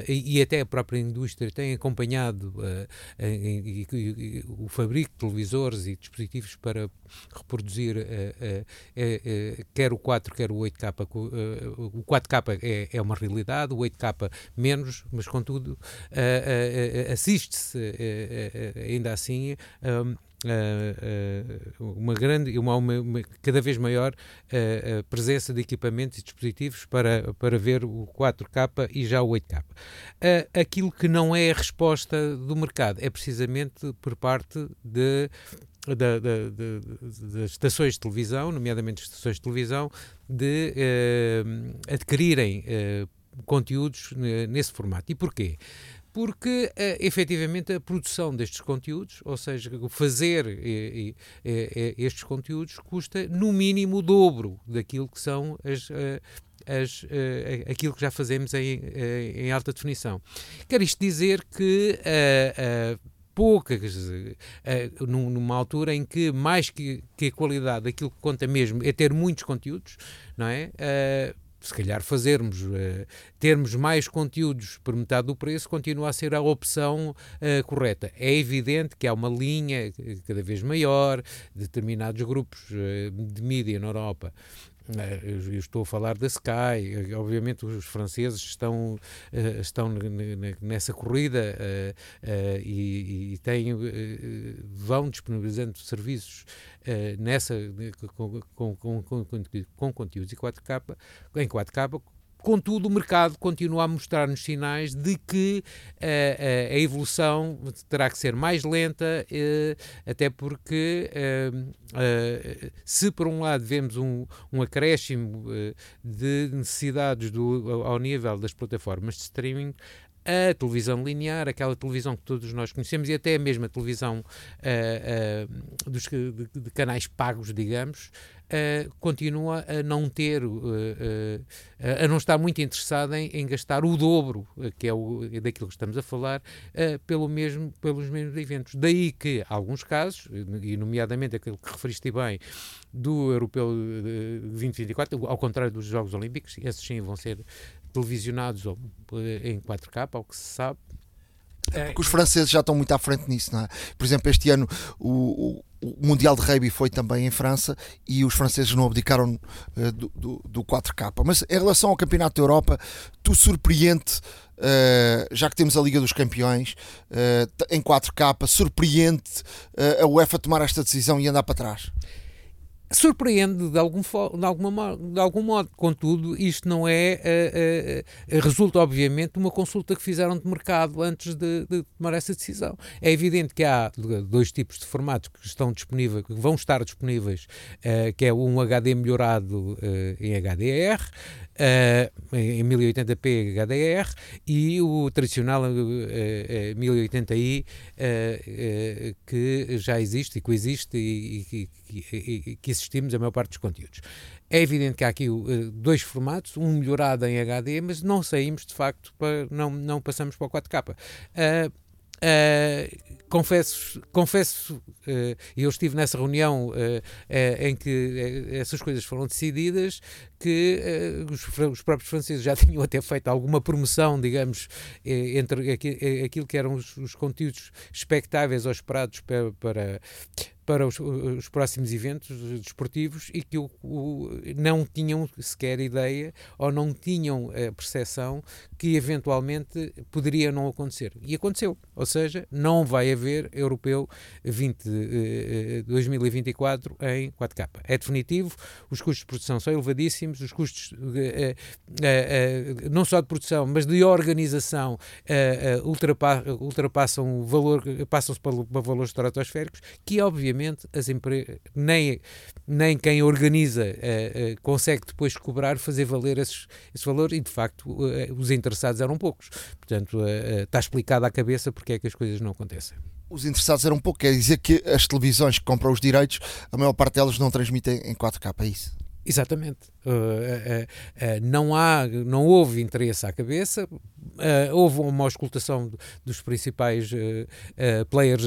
e, e, até a própria indústria tem acompanhado o fabrico de televisores e dispositivos para reproduzir quer o 4, quer o 8K o 4K é, é uma realidade, o 8K menos, mas contudo uh, uh, assiste-se ainda assim um, uma grande, uma, uma, uma, cada vez maior presença de equipamentos e dispositivos para, para ver o 4K e já o 8K. Uh, aquilo que não é a resposta do mercado é precisamente por parte de da, da, da, das estações de televisão, nomeadamente estações de televisão, de uh, adquirirem uh, conteúdos nesse formato. E porquê? Porque, uh, efetivamente, a produção destes conteúdos, ou seja, fazer estes conteúdos, custa no mínimo o dobro daquilo que são as, as, aquilo que já fazemos em, em alta definição. Quer isto dizer que poucas, uh, numa altura em que mais que, que, a qualidade, aquilo que conta mesmo é ter muitos conteúdos, não é? Uh, se calhar fazermos, uh, termos mais conteúdos por metade do preço continua a ser a opção uh, correta. É evidente que há uma linha cada vez maior, determinados grupos uh, de mídia na Europa eh, eu estou a falar da Sky, eh, obviamente os franceses estão, eh, estão nessa corrida e, e têm, vão disponibilizando serviços nessa, com, com, com, com, conteúdos em 4K, em 4K Contudo, o mercado continua a mostrar-nos sinais de que uh, a evolução terá que ser mais lenta, uh, até porque uh, se por um lado vemos um, um acréscimo de necessidades do, ao nível das plataformas de streaming, a televisão linear, aquela televisão que todos nós conhecemos e até a televisão uh, uh, dos, de, de, canais pagos, digamos, uh, continua a não ter, a não estar muito interessada em, em, gastar o dobro, que é o, daquilo que estamos a falar, pelo mesmo, pelos mesmos eventos. Daí que, alguns casos, e nomeadamente aquele que referiste bem, do Europeu 2024, ao contrário dos Jogos Olímpicos, esses sim vão ser televisionados em 4K, ao que se sabe. É porque os franceses já estão muito à frente nisso, não é? Por exemplo, este ano o, o, o Mundial de Rugby foi também em França e os franceses não abdicaram uh, do, do, do, 4K. Mas em relação ao Campeonato da Europa, tu surpreende, uh, já que temos a Liga dos Campeões uh, em 4K, surpreende a UEFA tomar esta decisão e andar para trás? Surpreende de algum, de, alguma, de algum modo. Contudo, isto não é. Uh, uh, resulta, obviamente, de uma consulta que fizeram de mercado antes de, de, tomar essa decisão. É evidente que há dois tipos de formatos que estão disponíveis, que vão estar disponíveis, uh, que é um HD melhorado em HDR, uh, em 1080p HDR e o tradicional uh, uh, 1080i que já existe e coexiste e, e, e, que assistimos a maior parte dos conteúdos. É evidente que há aqui uh, dois formatos, um melhorado em HD, mas não saímos de facto para não não passamos para o 4K. Confesso, confesso uh, eu estive nessa reunião uh, em que essas coisas foram decididas, que os, os, próprios franceses já tinham até feito alguma promoção, digamos, entre aquilo que eram os, os conteúdos expectáveis ou esperados para, para para os, os, próximos eventos desportivos e que o, o, não tinham sequer ideia ou não tinham a percepção que eventualmente poderia não acontecer. E aconteceu. Ou seja, não vai haver Europeu 20, eh, 2024 em 4K. É definitivo, os custos de produção são elevadíssimos, os custos eh, eh, eh não só de produção, mas de organização eh, eh, ultrapa, ultrapassam o valor, passam-se para valores estratosféricos que obviamente obviamente, as nem, nem quem organiza uh, uh, consegue depois cobrar, fazer valer esses, esse valor e, de facto, uh, os interessados eram poucos. Portanto, está explicado à cabeça porque é que as coisas não acontecem os interessados eram pouco, quer dizer que as televisões que compram os direitos, a maior parte delas não transmitem em 4K, é isso? Exatamente. Uh, uh, uh, não, há, não houve interesse à cabeça, houve uma auscultação dos principais players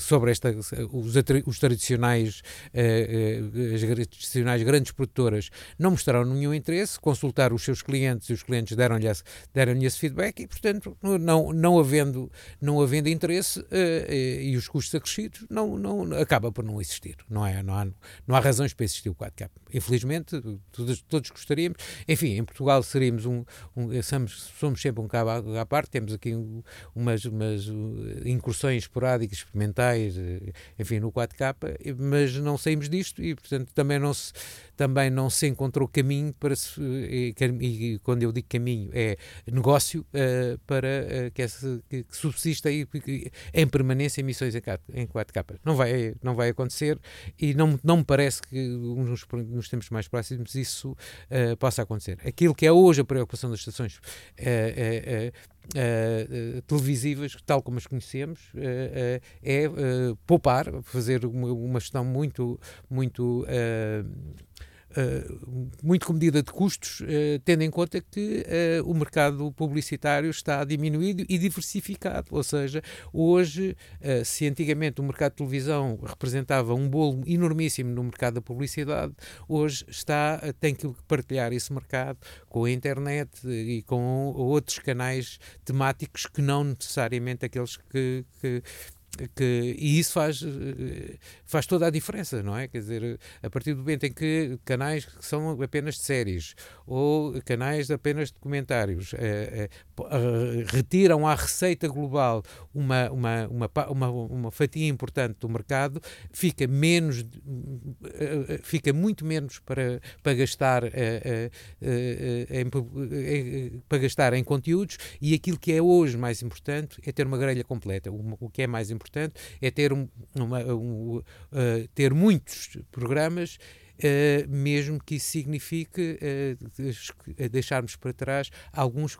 sobre esta, os, os tradicionais, as tradicionais grandes produtoras não mostraram nenhum interesse, consultaram os seus clientes e os clientes deram-lhe esse, deram esse feedback e, portanto, não, não, havendo, não havendo interesse e os custos acrescidos, não, não, acaba por não existir. Não, é, não, há, não há razões para existir o 4K. Infelizmente, todos, todos gostaríamos. Enfim, em Portugal seríamos um, um somos, somos sempre um cabo à, parte, temos aqui um, umas, umas uh, incursões esporádicas, experimentais, uh, enfim, no 4K, mas não saímos disto e, portanto, também não se, também não se encontrou caminho para se, e, e quando eu digo caminho, é negócio uh, para uh, que, que, que subsista aí, em permanência emissões em 4K. Não vai, não vai acontecer e não, não me parece que nos, nos tempos mais próximos isso uh, possa acontecer. Aquilo que é hoje a preocupação das estações uh, uh, televisivas, tal como as conhecemos, é poupar, fazer uma, uma gestão muito, muito uh, muito comedida de custos, uh, tendo em conta que uh, o mercado publicitário está diminuído e diversificado. Ou seja, hoje, se antigamente o mercado de televisão representava um bolo enormíssimo no mercado da publicidade, hoje está, tem que partilhar esse mercado com a internet e com outros canais temáticos que não necessariamente aqueles que, que que, e isso faz, eh, faz toda a diferença, não é? Quer dizer, a partir do momento em que canais que são apenas de séries ou canais apenas de documentários é, é, retiram à receita global uma, uma, uma, uma, uma fatia importante do mercado, fica menos, fica muito menos para, para gastar em, para gastar em conteúdos e aquilo que é hoje mais importante é ter uma grelha completa. O que é mais importante importante é ter, um, uma, um, uh, ter muitos programas Uh, mesmo que isso signifique uh, deixarmos para trás alguns,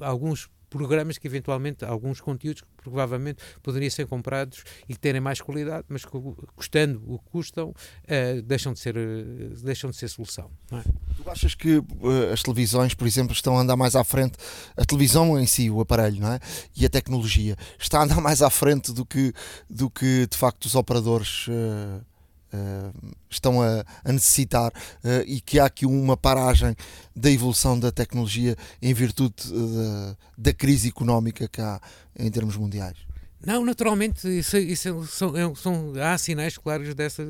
alguns programas que eventualmente, alguns conteúdos que provavelmente poderiam ser comprados e terem mais qualidade, mas que custando o que custam, uh, deixam, de ser, uh, deixam de ser solução. É? Tu achas que uh, as televisões, por exemplo, estão a andar mais à frente, a televisão em si, o aparelho, não é? E a tecnologia, está a andar mais à frente do que, do que de facto os operadores Uh, estão a, a necessitar uh, e que há aqui uma paragem da evolução da tecnologia em virtude uh, da crise económica que há em termos mundiais. Não, naturalmente, isso, isso é, são, é, são, há sinais claros dessa.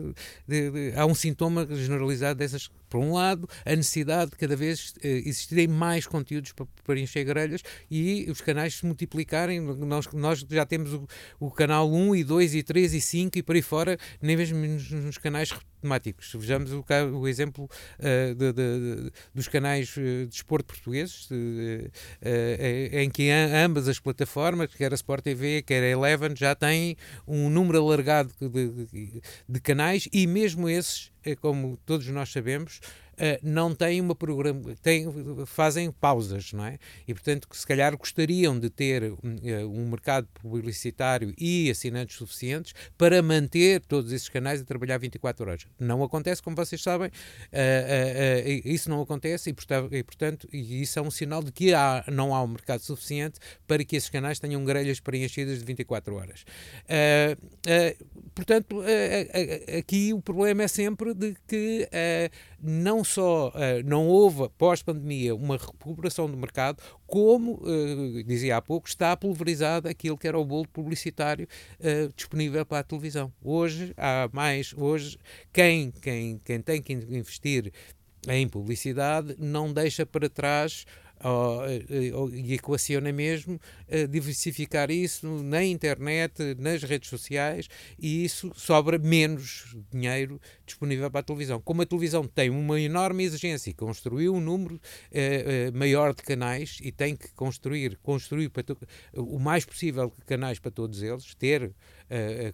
De, de, há um sintoma generalizado dessas. Por um lado, a necessidade de cada vez eh, existirem mais conteúdos para, para encher grelhas e os canais se multiplicarem. Nós, nós já temos o, o canal 1 e 2 e 3 e 5 e por aí fora, nem mesmo nos, nos canais temáticos. Vejamos o, o exemplo uh, de, de, dos canais eh, de esporte portugueses, uh, em que ambas as plataformas, quer a Sport TV, quer a Eleven, já têm um número alargado de, de canais e mesmo esses, como todos nós sabemos, não têm uma programa, têm, fazem pausas, não é? E portanto, se calhar gostariam de ter uh, um mercado publicitário e assinantes suficientes para manter todos esses canais a trabalhar 24 horas. Não acontece, como vocês sabem, uh, isso não acontece e, portanto, isso é um sinal de que há, não há um mercado suficiente para que esses canais tenham grelhas preenchidas de 24 horas. portanto, aqui o problema é sempre de que não só uh, não houve, pós-pandemia, uma recuperação do mercado, como, uh, dizia há pouco, está pulverizado aquilo que era o bolo publicitário uh, disponível para a televisão. Hoje, há mais, hoje, quem, quem, quem tem que investir em publicidade não deixa para trás e equaciona mesmo diversificar isso na internet, nas redes sociais e isso sobra menos dinheiro disponível para a televisão. Como a televisão tem uma enorme exigência e construiu um número eh, eh, maior de canais e tem que construir, construir o mais possível canais para todos eles, ter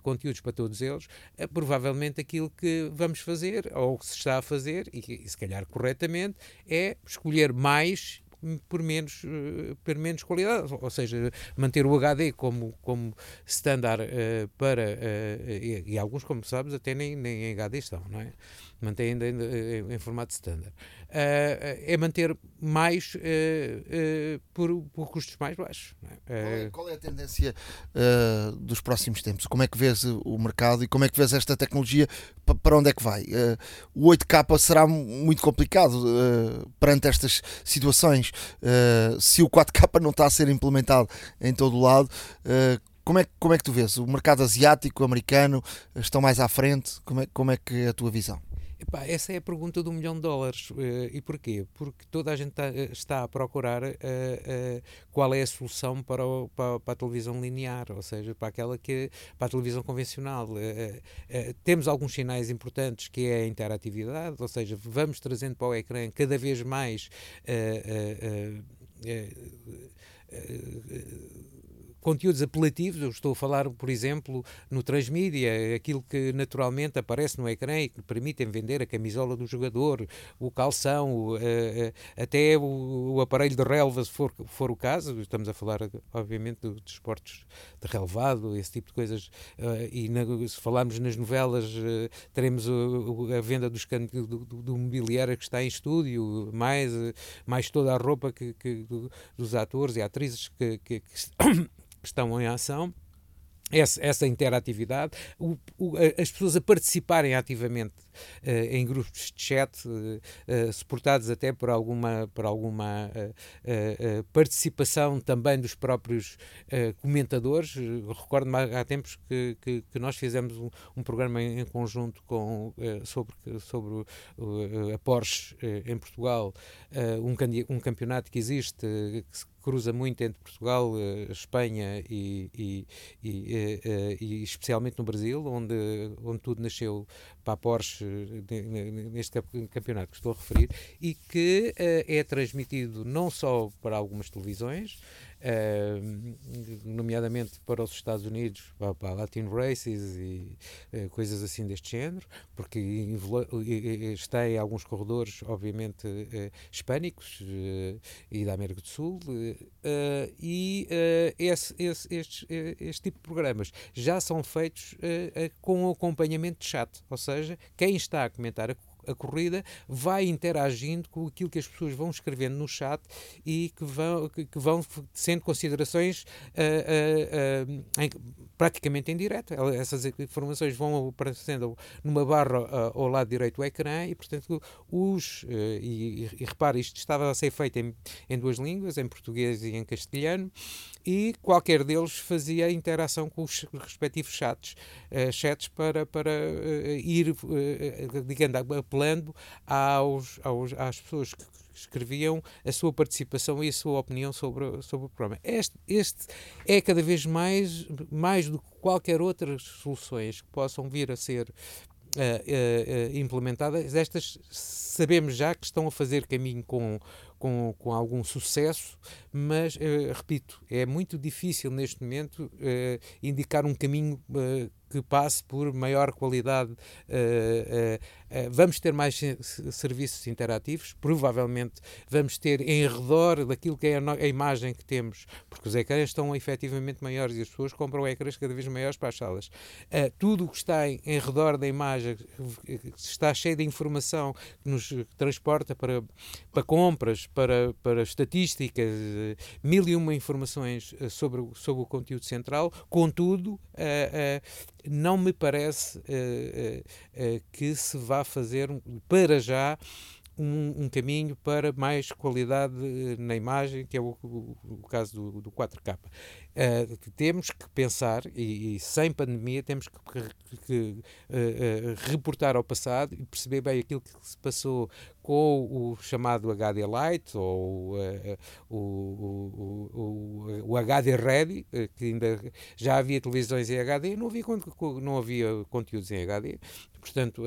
conteúdos para todos eles, uh, provavelmente aquilo que vamos fazer, ou que se está a fazer, e, e se calhar corretamente, é escolher mais por menos, eh, por menos qualidade, ou seja, manter o HD como, como standard uh, para, uh, e, e, alguns, como sabes, até nem, nem em HD estão, não é? Mantém ainda em, em formato standard. Uh, é manter mais por, por, custos mais baixos. É? Qual, é, qual, é, a tendência dos próximos tempos? Como é que vês o mercado e como é que vês esta tecnologia? Para onde é que vai? o 8K será muito complicado perante estas situações se o 4K não está a ser implementado em todo o lado, como, é, como é que tu vês? O mercado asiático, americano, estão mais à frente? Como é, como é que é a tua visão? Epá, essa é a pergunta do milhão de dólares. Uh, e porquê? Porque toda a gente tá, está a procurar uh, qual é a solução para, o, para, a televisão linear, ou seja, para aquela que para a televisão convencional. temos alguns sinais importantes que é a interatividade, ou seja, vamos trazendo para o ecrã cada vez mais conteúdos apelativos, eu estou a falar, por exemplo, no transmídia, aquilo que naturalmente aparece no ecrã e que permitem vender a camisola do jogador, o calção, o, uh, uh, até o, o, aparelho de relva, se for, for o caso, estamos a falar, obviamente, de esportes de relevado, esse tipo de coisas, uh, e na, se falarmos nas novelas, teremos a venda dos, do, do, do, mobiliário que está em estúdio, mais, mais toda a roupa que, que do, dos atores e atrizes que, que, que estão em ação essa, essa interatividade, o, o, as pessoas a participarem ativamente em grupos de chat, uh, uh, suportados até por alguma, por alguma participação também dos próprios comentadores. Recordo-me há, tempos que, que, que, nós fizemos um, um programa em, em, conjunto com, sobre, sobre a Porsche em Portugal, um, um campeonato que existe, que cruza muito entre Portugal, Espanha e, e, e, e, especialmente no Brasil, onde, onde tudo nasceu para a Porsche neste campeonato que estou a referir, e que uh, é transmitido não só para algumas televisões, nomeadamente para os Estados Unidos, para, Latin Races e coisas assim deste género, porque está em alguns corredores, obviamente, hispânicos e da América do Sul, e esse, esse, este, este tipo de programas já são feitos com acompanhamento de chat, ou seja, quem está a comentar a a corrida, vai interagindo com aquilo que as pessoas vão escrevendo no chat e que vão, que, que vão sendo considerações uh, uh, uh, em, praticamente em direto. Essas informações vão aparecendo numa barra ao lado direito do ecrã e, portanto, os. e, e repare, isto estava a ser feito em, em duas línguas, em português e em castelhano, e qualquer deles fazia interação com os respectivos chats, chats para, para ir, digamos, apelando aos, aos, às pessoas que escreviam a sua participação e a sua opinião sobre, sobre o programa. Este, este é cada vez mais, mais do que qualquer outras soluções que possam vir a ser Uh, uh, implementadas, estas sabemos já que estão a fazer caminho com, com, com algum sucesso, mas, repito, é muito difícil neste momento indicar um caminho que passe por maior qualidade. Uh, uh, uh, vamos ter mais serviços interativos, provavelmente vamos ter em redor daquilo que é a, a, imagem que temos, porque os ecrãs estão efetivamente maiores e as pessoas compram ecrãs cada vez maiores para as salas. tudo o que está em, em, redor da imagem está cheio de informação que nos transporta para, para compras, para, para estatísticas, mil e uma informações sobre, sobre o conteúdo central, contudo, não me parece uh, uh, que se vá fazer para já um, um, caminho para mais qualidade na imagem, que é o, o, o caso do, do 4K. Uh, temos que pensar, e, e, sem pandemia, temos que, que uh, reportar ao passado e perceber bem aquilo que se passou com o chamado HD Lite ou o, o, o, HD Ready, que ainda já havia televisões em HD, não havia, não havia conteúdos em HD. Portanto,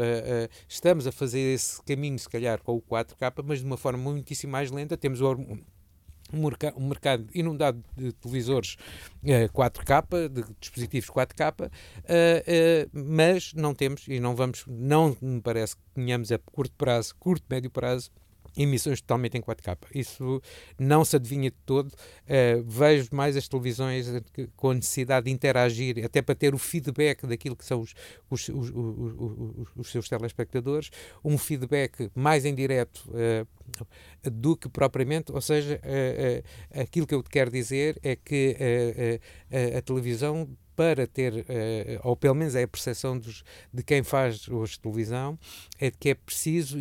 estamos a fazer esse caminho, se calhar, com o 4K, mas de uma forma muitíssimo mais lenta. Temos o um, mercado, inundado de televisores uh, 4K, de dispositivos 4K, uh, uh, mas não temos e não vamos, não me parece que tenhamos a curto prazo, curto, médio prazo, emissões totalmente em 4K. Isso não se adivinha de todo. Uh, vejo mais as televisões com a necessidade de interagir, até para ter o feedback daquilo que são os, os, os, os, os seus telespectadores, um feedback mais em direto uh, do que propriamente, ou seja, uh, aquilo que eu quero dizer é que a televisão para ter, uh, ou pelo menos é a percepção dos, de quem faz hoje televisão, é de que é preciso,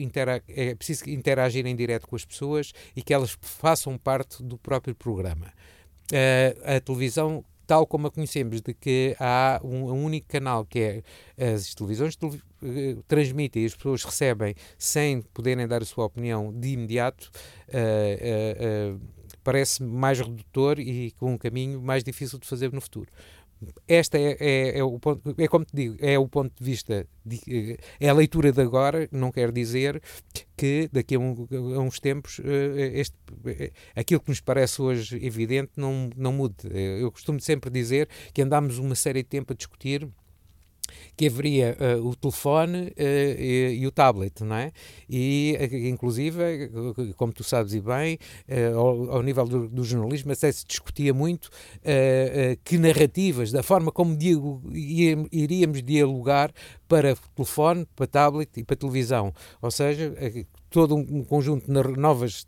é preciso interagir em direto com as pessoas e que elas façam parte do próprio programa. Uh, a televisão tal como a conhecemos, de que há um, um único canal que é as televisões uh, transmitem e as pessoas recebem sem poderem dar a sua opinião de imediato, uh, uh, parece mais redutor e com um caminho mais difícil de fazer no futuro. Esta é, é, é, o ponto, é como te digo, é o ponto de vista, de, é a leitura de agora, não quer dizer que daqui a, um, a uns tempos eh, este, eh, aquilo que nos parece hoje evidente não, não mude. Eu costumo sempre dizer que andamos uma série de tempo a discutir que haveria uh, o telefone uh, e, e, o tablet, não é? E, inclusive, como tu sabes e bem, uh, ao, ao, nível do, do, jornalismo, até se discutia muito que narrativas, da forma como iríamos dialogar para telefone, para tablet e para televisão. Ou seja, todo um, conjunto de novas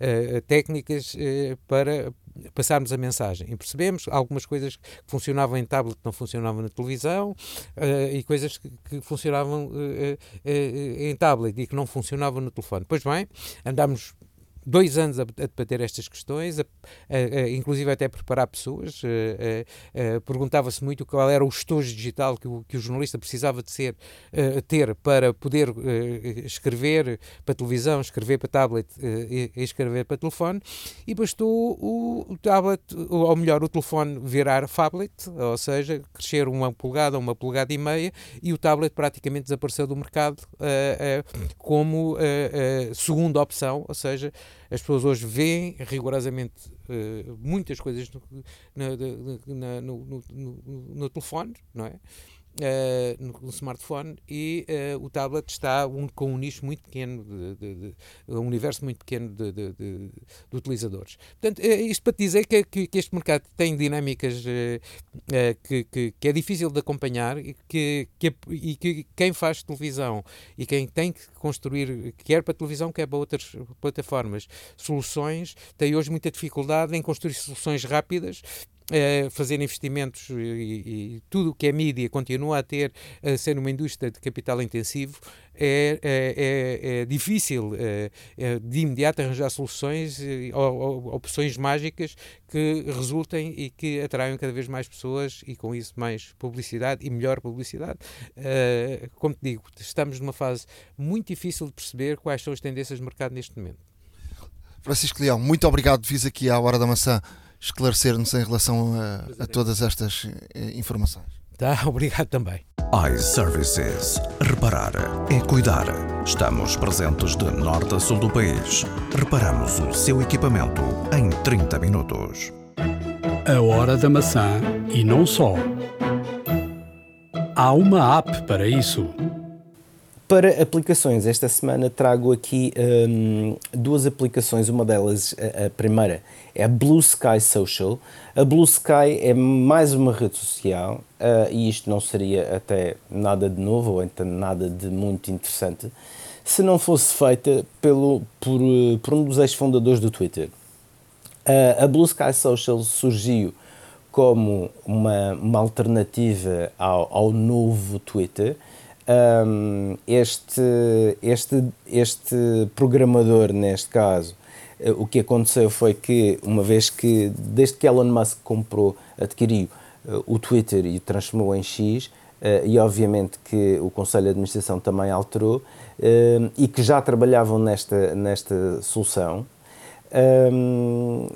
Uh, técnicas uh, para passarmos a mensagem. E percebemos algumas coisas que funcionavam em tablet não funcionavam na televisão uh, e coisas que, que funcionavam uh, uh, em tablet e que não funcionavam no telefone. Pois bem, andámos dois anos a, a debater estas questões, a, a, inclusive até preparar pessoas. Perguntava-se muito qual era o estojo digital que o, que o jornalista precisava de ser, ter para poder escrever para televisão, escrever para tablet e escrever para telefone, e bastou o, o tablet, ou melhor, o telefone virar phablet, ou seja, crescer uma polegada, uma polegada e meia, e o tablet praticamente desapareceu do mercado como segunda opção, ou seja, As pessoas hoje veem rigorosamente uh, muitas coisas no, na, no, no, no, telefone, não é? Uh, no, no, smartphone e uh, o tablet está um, com um nicho muito pequeno, de, de, de, um universo muito pequeno de, utilizadores. Portanto, uh, isto para dizer que, que, que, este mercado tem dinâmicas que, que, é difícil de acompanhar e que, que, e que quem faz televisão e quem tem que construir, quer para televisão, quer para outras plataformas, soluções, tem hoje muita dificuldade em construir soluções rápidas é, fazer investimentos e, e tudo o que é mídia continua a ter a ser uma indústria de capital intensivo é, é, é, é difícil é de imediato arranjar soluções ou, opções mágicas que resultem e que atraiam cada vez mais pessoas e com isso mais publicidade e melhor publicidade. Como te digo, estamos numa fase muito difícil de perceber quais são as tendências de mercado neste momento. Francisco Leão, muito obrigado. Vis aqui à Hora da Maçã esclarecer-nos em relação a, a todas estas eh, informações. Tá, obrigado também. iServices. Reparar é cuidar. Estamos presentes de norte a sul do país. Reparamos o seu equipamento em 30 minutos. A hora da maçã e não só. Há uma app para isso. Para aplicações, esta semana trago aqui um, duas aplicações. Uma delas, a, a, primeira, é a Blue Sky Social. A Blue Sky é mais uma rede social uh, e isto não seria até nada de novo ou então nada de muito interessante se não fosse feita pelo, por, por um dos ex-fundadores do Twitter. Uh, a Blue Sky Social surgiu como uma, uma alternativa ao, ao novo Twitter um, este, este, este programador, neste caso, uh, o que aconteceu foi que, uma vez que, desde que Elon Musk comprou, adquiriu uh, o Twitter e o transformou em X, uh, e obviamente que o Conselho de Administração também alterou, e que já trabalhavam nesta, nesta solução, um,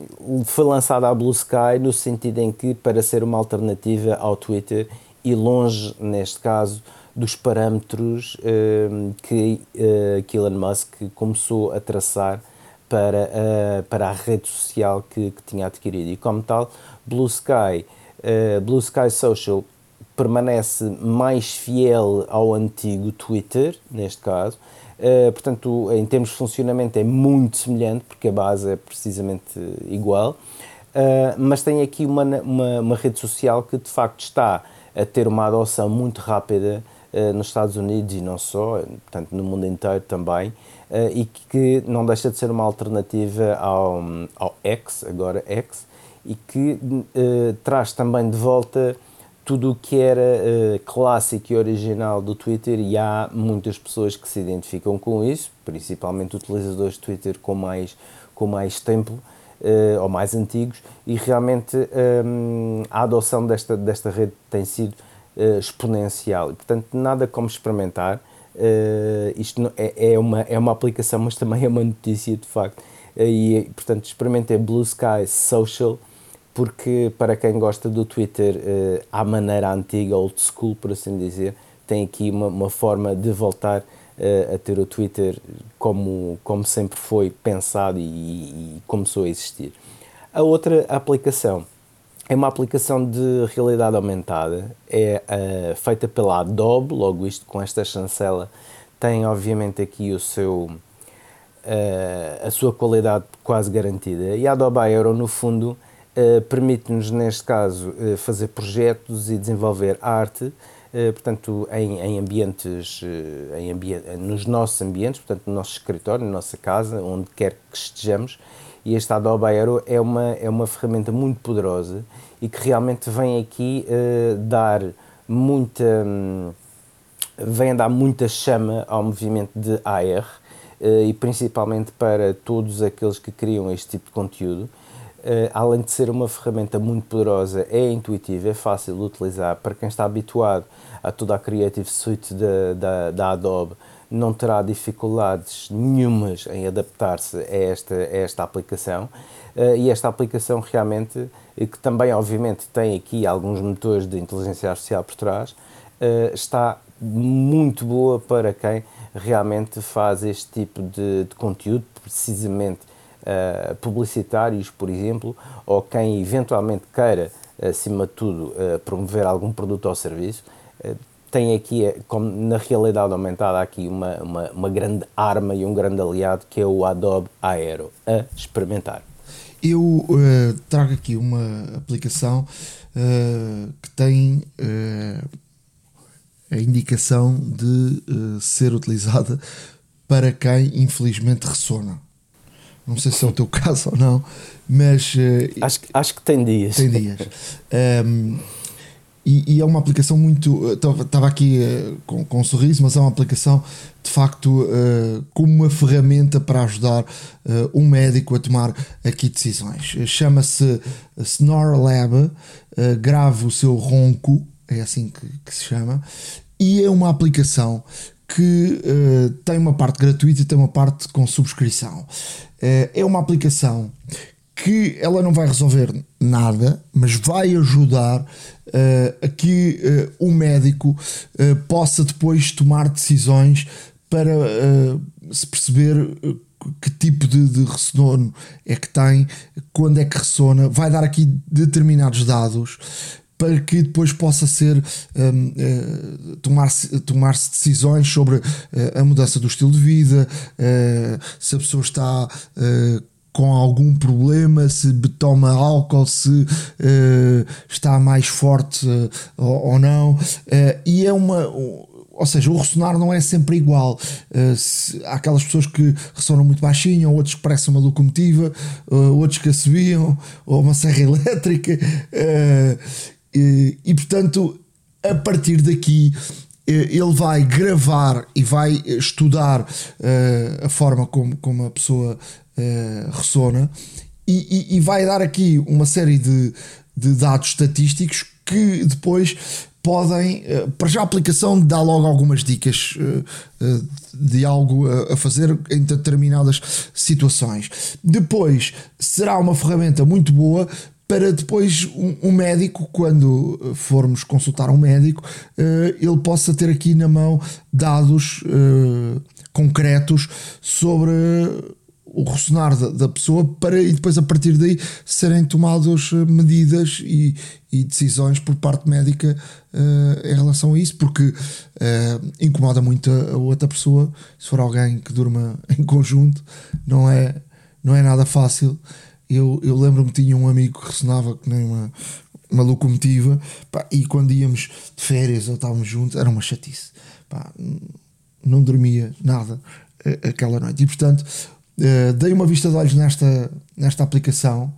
foi lançada a Blue Sky no sentido em que, para ser uma alternativa ao Twitter e longe, neste caso, dos parâmetros uh, que, uh, que Elon Musk começou a traçar para, uh, para a rede social que, que, tinha adquirido. E como tal, Blue Sky, eh, Blue Sky Social permanece mais fiel ao antigo Twitter, neste caso. portanto, em termos de funcionamento é muito semelhante, porque a base é precisamente igual. mas tem aqui uma, uma, uma rede social que de facto está a ter uma adoção muito rápida eh, nos Estados Unidos e não só, portanto no mundo inteiro também, eh, e que não deixa de ser uma alternativa ao, ao X, agora X, e que uh, traz também de volta tudo o que era clássico e original do Twitter e há muitas pessoas que se identificam com isso, principalmente utilizadores de Twitter com mais, com mais tempo uh, ou mais antigos e realmente um, a adoção desta, desta rede tem sido uh, exponencial. E, portanto, nada como experimentar. Uh, isto é, é, uma, é uma aplicação, mas também é uma notícia de facto. Uh, e, portanto, experimentei Blue Sky Social, porque para quem gosta do Twitter uh, à maneira antiga, old school, por assim dizer, tem aqui uma, uma forma de voltar uh, a ter o Twitter como, como sempre foi pensado e, e começou a existir. A outra aplicação é uma aplicação de realidade aumentada, é uh, feita pela Adobe, logo isto com esta chancela tem obviamente aqui o seu, uh, a sua qualidade quase garantida. E a Adobe Aero, no fundo, uh, permite-nos, neste caso, fazer projetos e desenvolver arte, portanto, em, em ambientes, em ambi nos nossos ambientes, portanto, no nosso escritório, na nossa casa, onde quer que estejamos, e este Adobe Aero é uma, é uma ferramenta muito poderosa e que realmente vem aqui uh, dar muita. Um, vem dar muita chama ao movimento de AR uh, e principalmente para todos aqueles que criam este tipo de conteúdo. Uh, além de ser uma ferramenta muito poderosa, é intuitiva, é fácil de utilizar para quem está habituado a toda a Creative Suite da, da, da Adobe não terá dificuldades nenhumas em adaptar-se a esta, a esta aplicação. Uh, e esta aplicação realmente, que também obviamente tem aqui alguns motores de inteligência artificial por trás, uh, está muito boa para quem realmente faz este tipo de, de conteúdo, precisamente uh, publicitários, por exemplo, ou quem eventualmente queira, acima de tudo, uh, promover algum produto ou serviço, tem aqui, como na realidade aumentada, aqui uma, uma, uma, grande arma e um grande aliado que é o Adobe Aero, a experimentar. Eu trago aqui uma aplicação que tem a indicação de ser utilizada para quem infelizmente ressona. Não sei se é o teu caso ou não, mas. Uh, acho, acho que tem dias. Tem dias. Um, e, e, é uma aplicação muito. Estava aqui uh, com, com um sorriso, mas é uma aplicação de facto uh, como uma ferramenta para ajudar um médico a tomar aqui decisões. Chama-se Snore Lab, grave o seu ronco, é assim que, que se chama, e é uma aplicação que uh, tem uma parte gratuita e tem uma parte com subscrição. Uh, é uma aplicação que ela não vai resolver nada, mas vai ajudar uh, a que o médico possa depois tomar decisões para se perceber que tipo de, de ressono é que tem, quando é que ressona, vai dar aqui determinados dados para que depois possa ser um, uh, eh, tomar-se tomar decisões sobre uh, a mudança do estilo de vida, uh, se a pessoa está com algum problema, se toma álcool, se uh, está mais forte uh, ou, não. Uh, e é uma. Ou seja, o ressonar não é sempre igual. Se, há aquelas pessoas que ressonam muito baixinho, ou outros que parecem uma locomotiva, outros que assobiam, ou uma serra elétrica. E, e portanto, a partir daqui ele vai gravar e vai estudar uh, a forma como, como a pessoa uh, ressona e, e, e, vai dar aqui uma série de, de dados estatísticos que depois podem, uh, para já a aplicação dá logo algumas dicas de algo a, fazer em determinadas situações. Depois será uma ferramenta muito boa para depois um, um, médico, quando formos consultar um médico, uh, ele possa ter aqui na mão dados uh, concretos sobre o ressonar da, da, pessoa para e depois a partir daí serem tomadas medidas e, e decisões por parte médica uh, em relação a isso, porque incomoda muito a, a outra pessoa, se for alguém que durma em conjunto, não é, não é nada fácil. Eu, eu lembro-me tinha um amigo que ressonava que nem uma, uma locomotiva pá, e quando íamos de férias ou estávamos juntos era uma chatice. Pá, não dormia nada aquela noite. E portanto, uh, dei uma vista de olhos nesta, nesta aplicação,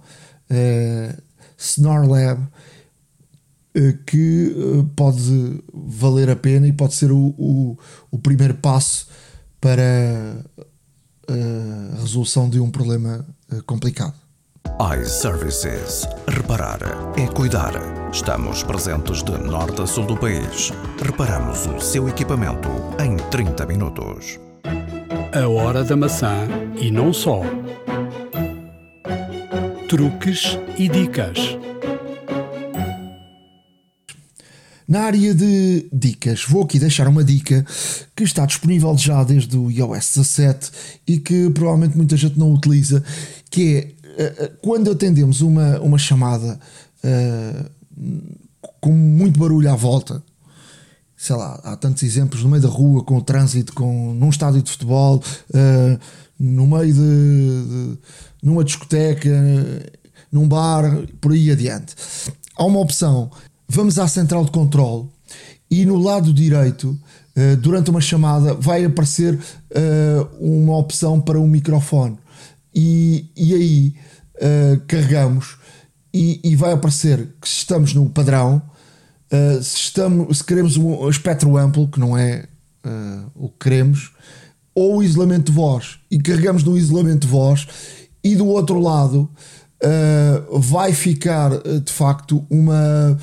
uh, Snore Lab, uh, que pode valer a pena e pode ser o, o, o primeiro passo para a resolução de um problema complicado iServices. Reparar é cuidar. Estamos presentes de norte a sul do país. Reparamos o seu equipamento em 30 minutos. A hora da maçã e não só. Truques e dicas. Na área de dicas, vou aqui deixar uma dica que está disponível já desde o iOS 17 e que provavelmente muita gente não utiliza, que é eh, eh, quando atendemos uma, uma chamada uh, com muito barulho à volta, sei lá, há tantos exemplos no meio da rua, com o trânsito, com, num estádio de futebol, uh, no meio de, de, numa discoteca, num bar, por aí adiante. Há uma opção, vamos à central de controle e no lado direito, uh, durante uma chamada, vai aparecer uma opção para um microfone. E, e aí uh, carregamos e, e, vai aparecer que estamos no padrão, uh, se, estamos, se queremos um espectro amplo, que não é uh, o que queremos, ou o isolamento de voz, e carregamos no isolamento de voz, e do outro lado vai ficar de facto uma,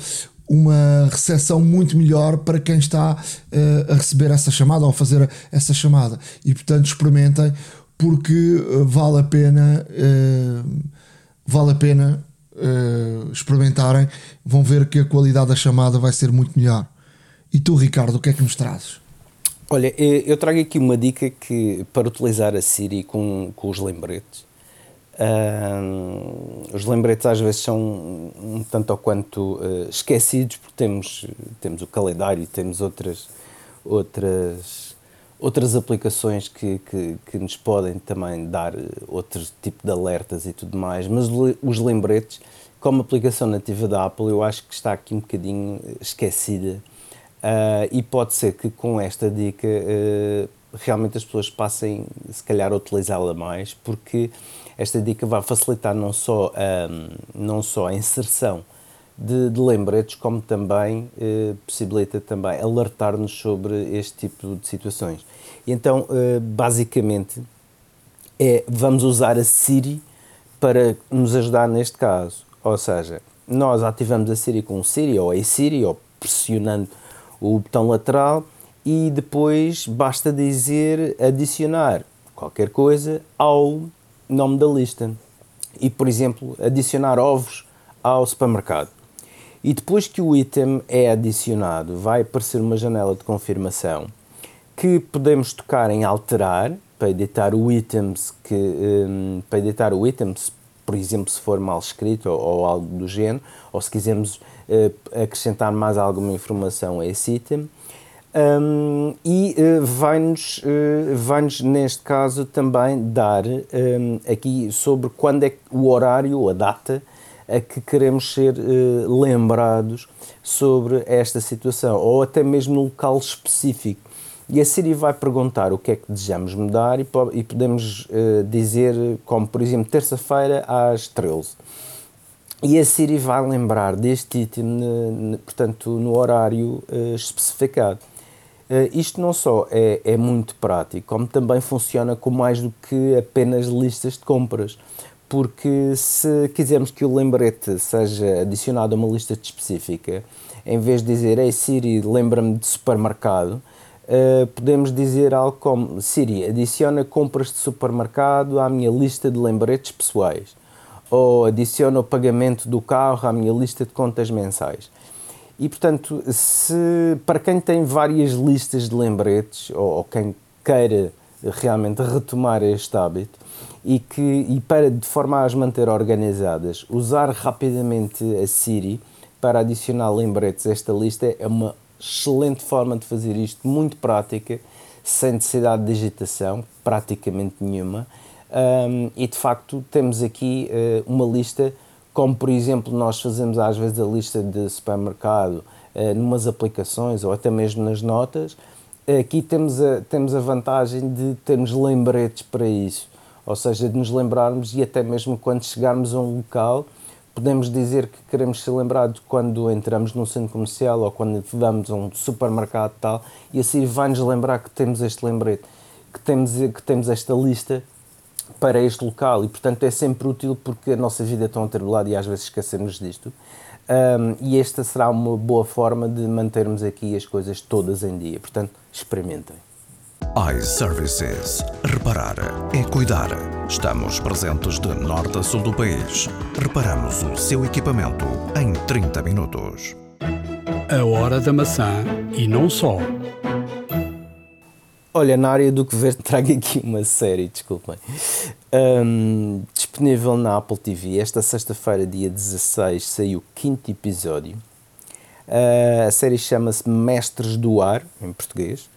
uma recepção muito melhor para quem está uh, a receber essa chamada ou a fazer essa chamada. E portanto experimentem porque vale a pena uh, vale a pena uh, experimentarem, vão ver que a qualidade da chamada vai ser muito melhor. E tu, Ricardo, o que é que nos trazes? Olha, eu trago aqui uma dica que para utilizar a Siri com, com os lembretes. Uh, os lembretes às vezes são um tanto ou quanto uh, esquecidos porque temos, temos o calendário, temos outras, outras, outras aplicações que, que, que nos podem também dar outro tipo de alertas e tudo mais, mas os lembretes, como aplicação nativa da Apple, eu acho que está aqui um bocadinho esquecida. Uh, e pode ser que com esta dica realmente as pessoas passem, se calhar, a utilizá-la mais, porque esta dica vai facilitar não só, um, não só a inserção de, de lembretes, como também eh, possibilita também alertar-nos sobre este tipo de situações. Então, eh, basicamente, é, vamos usar a Siri para nos ajudar neste caso. Ou seja, nós ativamos a Siri com o Siri ou a Siri, ou pressionando o botão lateral, e depois basta dizer adicionar qualquer coisa ao nome da lista. E, por exemplo, adicionar ovos ao supermercado. E depois que o item é adicionado, vai aparecer uma janela de confirmação que podemos tocar em alterar para editar o items que um, para editar o items, por exemplo, se for mal escrito ou, ou algo do género, ou se quisermos uh, acrescentar mais alguma informação a esse item. Um, e uh, vai-nos, uh, vai-nos, neste caso, também dar um, aqui sobre quando é o horário, a data a que queremos ser uh, lembrados sobre esta situação, ou até mesmo no local específico. E a Siri vai perguntar o que é que desejamos mudar e, e podemos dizer, como por exemplo, terça-feira às 13. E a Siri vai lembrar deste item, portanto, no horário especificado. Uh, isto não só é, é, muito prático, como também funciona com mais do que apenas listas de compras. Porque se quisermos que o lembrete seja adicionado a uma lista específica, em vez de dizer Ei Siri, lembra-me de supermercado, uh, podemos dizer algo como Siri, adiciona compras de supermercado à minha lista de lembretes pessoais. Ou adiciona o pagamento do carro à minha lista de contas mensais. E, portanto, se, para quem tem várias listas de lembretes ou, ou quem queira realmente retomar este hábito e, que, e para de forma a as manter organizadas, usar rapidamente a Siri para adicionar lembretes a esta lista é uma excelente forma de fazer isto, muito prática, sem necessidade de digitação, praticamente nenhuma. Um, e de facto temos aqui uh, uma lista como por exemplo nós fazemos às vezes a lista de supermercado eh, numas aplicações ou até mesmo nas notas, aqui temos a, temos a vantagem de termos lembretes para isso, ou seja, de nos lembrarmos e até mesmo quando chegarmos a um local, podemos dizer que queremos ser lembrados quando entramos num centro comercial ou quando vamos a um supermercado tal, e assim vai-nos lembrar que temos este lembrete, que temos, que temos esta lista para este local e, portanto, é sempre útil porque a nossa vida é tão atribulada e às vezes esquecemos disto. Um, e esta será uma boa forma de mantermos aqui as coisas todas em dia. Portanto, experimentem. iServices. Reparar é cuidar. Estamos presentes de norte a sul do país. Reparamos o seu equipamento em 30 minutos. A hora da maçã e não só. Olha, na área do governo trago aqui uma série, desculpem. Um, disponível na Apple TV. Esta sexta-feira, dia 16, saiu o quinto episódio. Uh, a série chama-se Mestres do Ar, em português.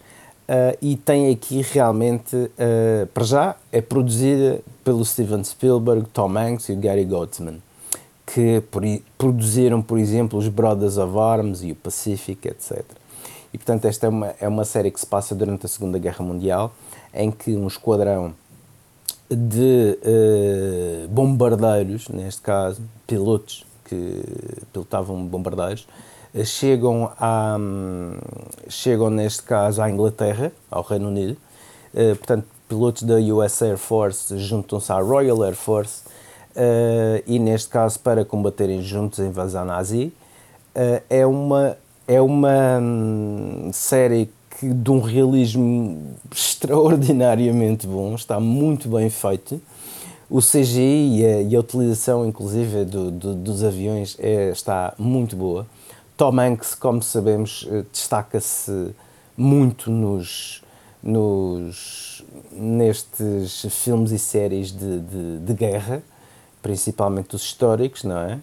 Uh, e tem aqui realmente, uh, para já, é produzida pelo Steven Spielberg, Tom Hanks e Gary Goldman, que por, produziram, por exemplo, os Brothers of Arms e o Pacific, etc. E, portanto, esta é uma, é uma série que se passa durante a Segunda Guerra Mundial, em que um esquadrão de uh, bombardeiros, neste caso, pilotos que pilotavam bombardeiros, chegam, a, um, chegam, neste caso, à Inglaterra, ao Reino Unido. Uh, portanto, pilotos da US Air Force juntam-se à Royal Air Force e, neste caso, para combaterem juntos a invasão nazi. é uma é uma hum, série que, de um realismo extraordinariamente bom, está muito bem feito. O CGI e a, e a utilização, inclusive, do, do, dos aviões é, está muito boa. Tom Hanks, como sabemos, eh, destaca-se muito nos, nos, nestes filmes e séries de, de, de guerra, principalmente os históricos, não é?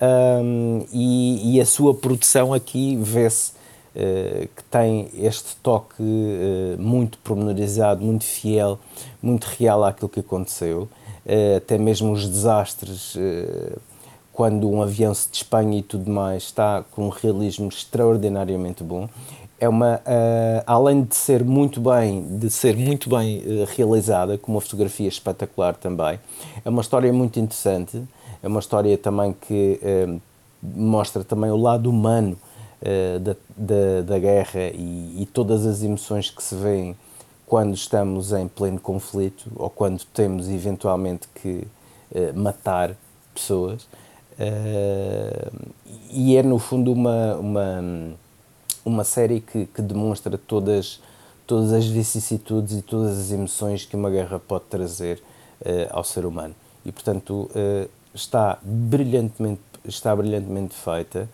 Um, e, e, a sua produção aqui vê-se uh, que tem este toque uh, muito pormenorizado, muito fiel, muito real àquilo que aconteceu. Uh, até mesmo os desastres, quando um avião se despenha e tudo mais, está com um realismo extraordinariamente bom. É uma, além de ser muito bem, de ser muito bem realizada, com uma fotografia espetacular também, é uma história muito interessante é uma história também que eh, mostra também o lado humano da, da, da, guerra e, e, todas as emoções que se vêem quando estamos em pleno conflito ou quando temos eventualmente que matar pessoas. E é no fundo uma, uma, uma série que, que demonstra todas, todas as vicissitudes e todas as emoções que uma guerra pode trazer ao ser humano. E portanto, está brilhantemente, está brilhantemente feita.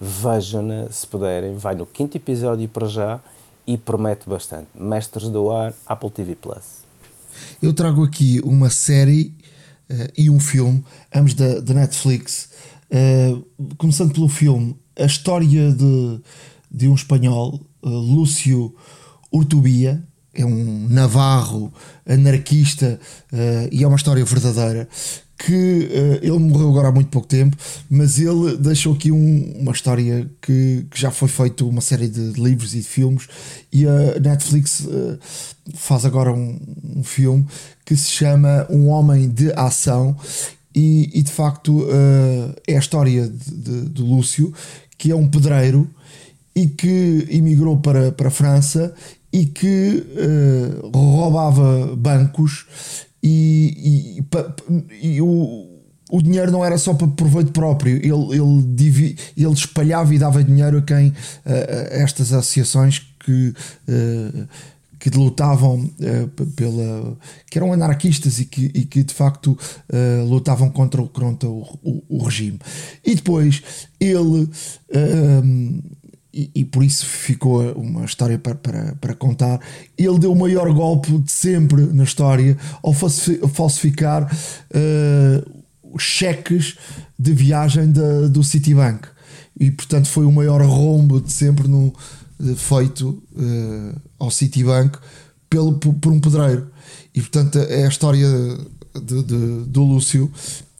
Vejam-na se puderem. Vai no quinto episódio para já e promete bastante. Mestres do Ar, Apple TV Plus. Eu trago aqui uma série uh, e um filme, ambos da, da Netflix. Uh, começando pelo filme, a história de, de um espanhol, uh, Lúcio Urtubia, é um navarro anarquista e é uma história verdadeira que uh, ele morreu agora há muito pouco tempo, mas ele deixou aqui um, uma história que, que, já foi feito uma série de livros e de filmes e a Netflix uh, faz agora um, um, filme que se chama Um Homem de Ação e, e de facto uh, é a história de, de, de, Lúcio que é um pedreiro e que emigrou para, para a França e que roubava bancos e, e, e o, o dinheiro não era só para proveito próprio, ele, ele, divi, ele espalhava e dava dinheiro a quem a, a estas associações que, uh, que lutavam uh, pela que eram anarquistas e que, e que de facto uh, lutavam contra, contra o, o, o, regime. E depois ele e, e, por isso ficou uma história para, para, para, contar. Ele deu o maior golpe de sempre na história ao falsificar uh, cheques de viagem do Citibank. E portanto foi o maior rombo de sempre no, feito uh, ao Citibank pelo, por, por, um pedreiro. E portanto é a história de, de, do Lúcio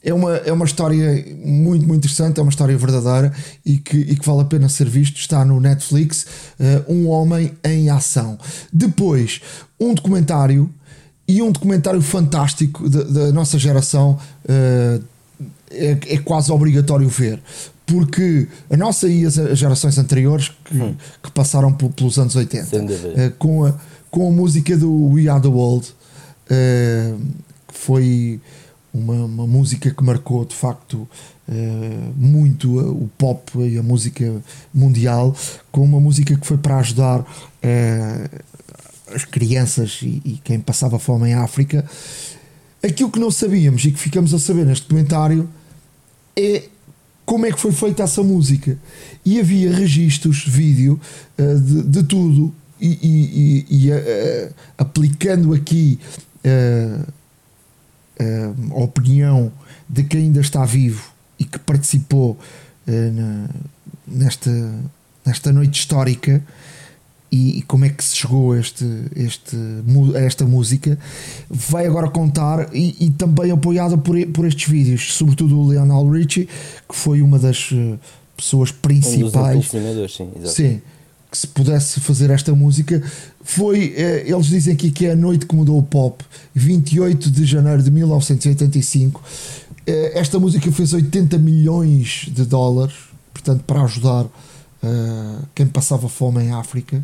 é uma, é uma história muito, muito interessante, é uma história verdadeira e que, e que vale a pena ser visto. Está no Netflix, uh, Um Homem em Ação. Depois, um documentário e um documentário fantástico da, nossa geração uh, é, é, quase obrigatório ver. Porque a nossa e as gerações anteriores que, hum. que passaram pelos anos 80 uh, com, a, com a música do We Are the World, que foi uma, uma música que marcou de facto uh, muito o pop e a música mundial, com uma música que foi para ajudar uh, as crianças e, e, quem passava fome em África. Aquilo que não sabíamos e que ficamos a saber neste documentário é como é que foi feita essa música. E havia registros, vídeo uh, de, de, tudo, e, e, e aplicando aqui uh, a opinião de quem ainda está vivo e que participou uh, na, nesta, nesta noite histórica e, e, como é que se chegou a, este, este, a esta música, vai agora contar e, e, também apoiada por, por estes vídeos, sobretudo o Leonel Richie, que foi uma das eh, pessoas principais. Um sim, sim, que se pudesse fazer esta música foi, eh, eles dizem aqui que é a noite que mudou o pop, 28 de janeiro de 1985. Eh, esta música fez 80 milhões de dólares, portanto, para ajudar uh, quem passava fome em África.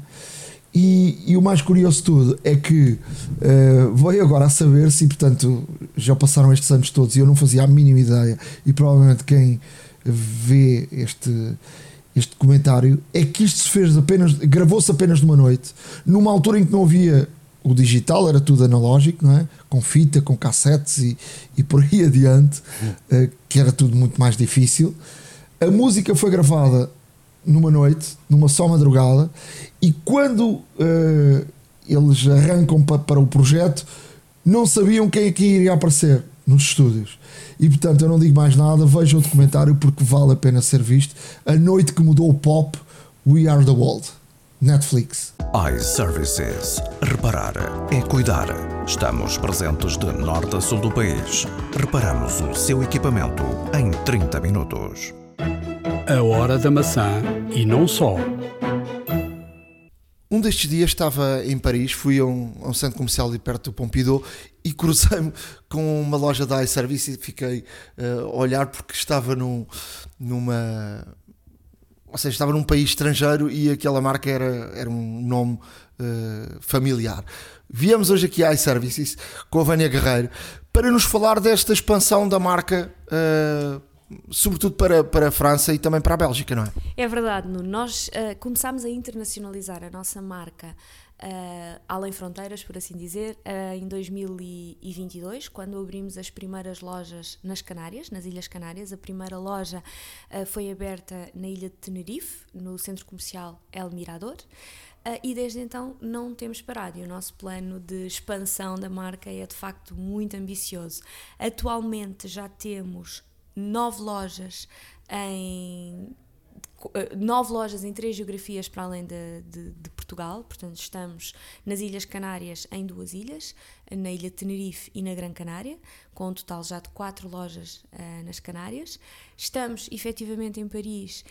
E, e, o mais curioso de tudo é que uh, veio agora a saber se, portanto, já passaram estes anos todos e eu não fazia a mínima ideia, e provavelmente quem vê este este documentário é que isto se fez apenas, gravou-se apenas numa noite, numa altura em que não havia o digital, era tudo analógico, não é? Com fita, com cassetes e, e por aí adiante, uh, que era tudo muito mais difícil. A música foi gravada numa noite, numa só madrugada, e quando uh, eles arrancam pa, para o projeto, não sabiam quem aqui iria aparecer nos estúdios. E portanto, eu não digo mais nada, vejam o documentário porque vale a pena ser visto. A noite que mudou o pop, We Are the World. Netflix. iServices. Reparar é cuidar. Estamos presentes de norte a sul do país. Reparamos o seu equipamento em 30 minutos. A hora da maçã e não só. Um destes dias estava em Paris, fui a um, a um centro comercial ali perto do Pompidou e cruzei-me com uma loja da iService e fiquei uh, a olhar porque estava num, numa. Ou seja, estava num país estrangeiro e aquela marca era, era um nome uh, familiar. Viemos hoje aqui à iServices com a Vânia Guerreiro para nos falar desta expansão da marca. Uh, sobretudo para, para a França e também para a Bélgica, não é? É verdade, Nuno. Nós uh, começámos a internacionalizar a nossa marca uh, além fronteiras, por assim dizer, uh, em 2022, quando abrimos as primeiras lojas nas Canárias, nas Ilhas Canárias. A primeira loja foi aberta na ilha de Tenerife, no centro comercial El Mirador. Uh, e desde então não temos parado e o nosso plano de expansão da marca é de facto muito ambicioso. Atualmente já temos nove lojas em nove lojas em três geografias para além de, de, de, Portugal, portanto estamos nas Ilhas Canárias em duas ilhas, na Ilha de Tenerife e na Gran Canária, com um total já de quatro lojas uh, nas Canárias. Estamos efetivamente em Paris,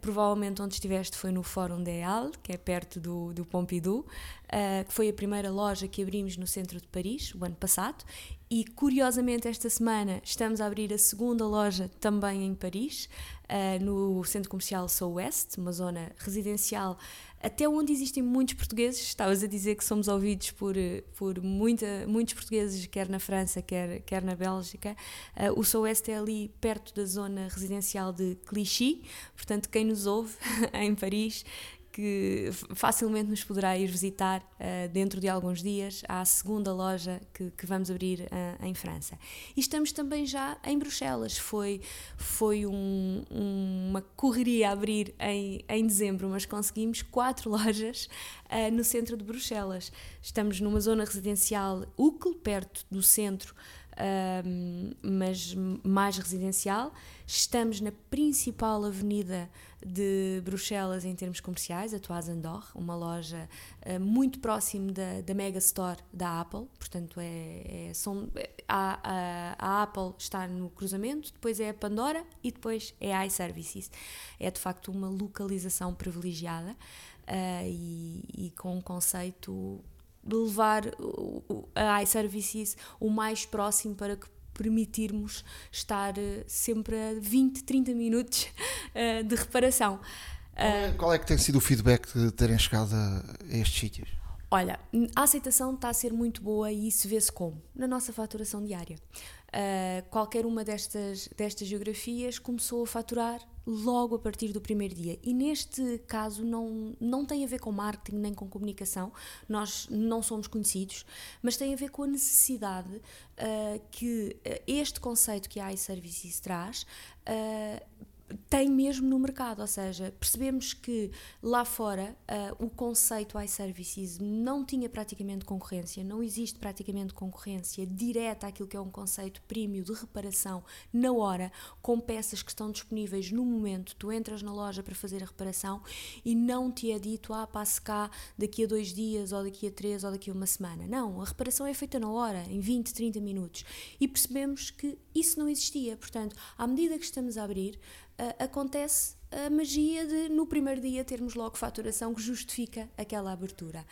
provavelmente onde estiveste foi no Fórum Halles, que é perto do, do Pompidou, uh, que foi a primeira loja que abrimos no centro de Paris o ano passado, e curiosamente esta semana estamos a abrir a segunda loja também em Paris, uh, no centro comercial Sou West, uma zona residencial até onde existem muitos portugueses. Estavas a dizer que somos ouvidos por, por muita, muitos portugueses, quer na França, quer, quer na Bélgica. Uh, o Sou West é ali perto da zona residencial de Clichy, portanto, quem nos ouve em Paris que facilmente nos poderá ir visitar uh, dentro de alguns dias à segunda loja que, que vamos abrir uh, em França. E estamos também já em Bruxelas. Foi, foi um, uma correria abrir em, em dezembro, mas conseguimos quatro lojas uh, no centro de Bruxelas. Estamos numa zona residencial Uccle, perto do centro. mas mais residencial. Estamos na principal avenida de Bruxelas em termos comerciais, a Toise Andorre, uma loja uh, muito próximo da, da Mega Store da Apple, portanto é, é são, a, a, a, Apple está no cruzamento, depois é a Pandora e depois é a iServices. É de facto uma localização privilegiada uh, e, e com um conceito de levar a iServices o mais próximo para que permitirmos estar eh, sempre a 20, 30 minutos uh, de reparação. Qual é, qual é, que tem sido o feedback de terem chegado a, a estes sítios? Olha, a aceitação está a ser muito boa e isso vê-se como? Na nossa faturação diária. Uh, qualquer uma destas, destas geografias começou a faturar logo a partir do primeiro dia. E neste caso não, não tem a ver com marketing nem com comunicação, nós não somos conhecidos, mas tem a ver com a necessidade uh, que uh, este conceito que a iServices traz uh, tem mesmo no mercado, ou seja, percebemos que lá fora uh, o conceito iServices não tinha praticamente concorrência, não existe praticamente concorrência direta àquilo que é um conceito premium de reparação na hora, com peças que estão disponíveis no momento, tu entras na loja para fazer a reparação e não te é dito, ah, passe cá daqui a dois dias, ou daqui a três, ou daqui a uma semana. Não, a reparação é feita na hora, em 20, 30 minutos. E percebemos que isso não existia. Portanto, à medida que estamos a abrir, uh, acontece a magia de no primeiro dia termos logo faturação que justifica aquela abertura.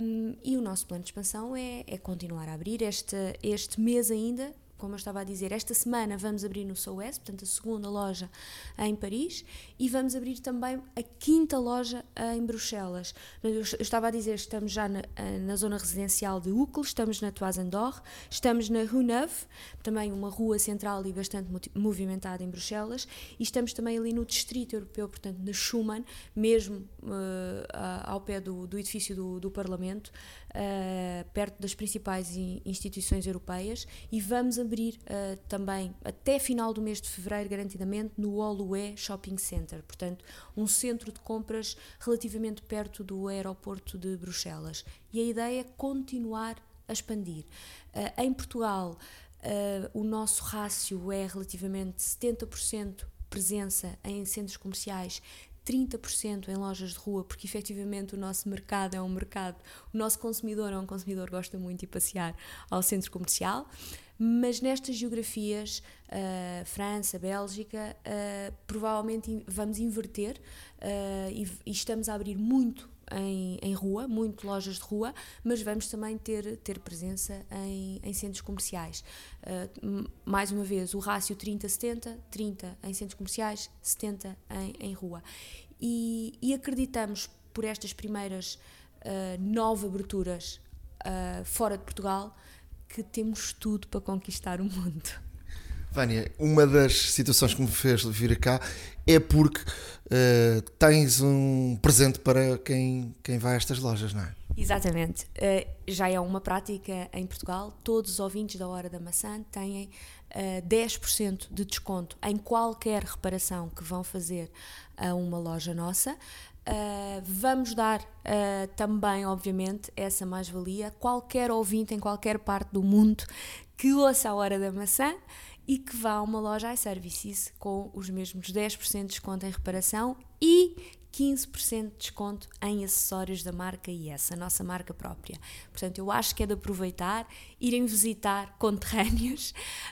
Um, e o nosso plano de expansão é, é continuar a abrir. Este, este mês ainda como eu estava a dizer, esta semana vamos abrir no SOS, portanto a segunda loja em Paris, e vamos abrir também a quinta loja em Bruxelas. Eu estava a dizer, estamos já na, na zona residencial de Uccle, estamos na Toise Andorre, estamos na Rue Neuve, também uma rua central e bastante movimentada em Bruxelas, e estamos também ali no Distrito Europeu, portanto na Schumann, mesmo uh, ao pé do, do edifício do, do Parlamento, uh, perto das principais instituições europeias, e vamos abrir uh, também até final do mês de fevereiro, garantidamente, no Olué Shopping Center, portanto, um centro de compras relativamente perto do aeroporto de Bruxelas. E a ideia é continuar a expandir. Uh, em Portugal, o nosso rácio é relativamente 70% presença em centros comerciais, 30% em lojas de rua, porque efetivamente o nosso mercado é um mercado, o nosso consumidor é um consumidor que gosta muito de passear ao centro comercial, mas nestas geografias, uh, França, Bélgica, uh, provavelmente vamos inverter uh, e, e, estamos a abrir muito em, em, rua, muito lojas de rua, mas vamos também ter, ter presença em, em centros comerciais. Uh, mais uma vez, o rácio 30-70, 30 em centros comerciais, 70 em, em rua. E, e, acreditamos, por estas primeiras uh, nove aberturas uh, fora de Portugal, que temos tudo para conquistar o mundo. Vânia, uma das situações que me fez vir cá é porque uh, tens um presente para quem, quem vai a estas lojas, não é? Exatamente. Uh, já é uma prática em Portugal. Todos os ouvintes da Hora da Maçã têm uh, eh, 10% de desconto em qualquer reparação que vão fazer a uma loja nossa. Uh, vamos dar uh, também, obviamente, essa mais-valia. Qualquer ouvinte em qualquer parte do mundo que ouça a Hora da Maçã e que vá a uma loja iServices com os mesmos 10% de desconto em reparação e 15% de desconto em acessórios da marca IES, a nossa marca própria. Portanto, eu acho que é de aproveitar, irem visitar conterrâneos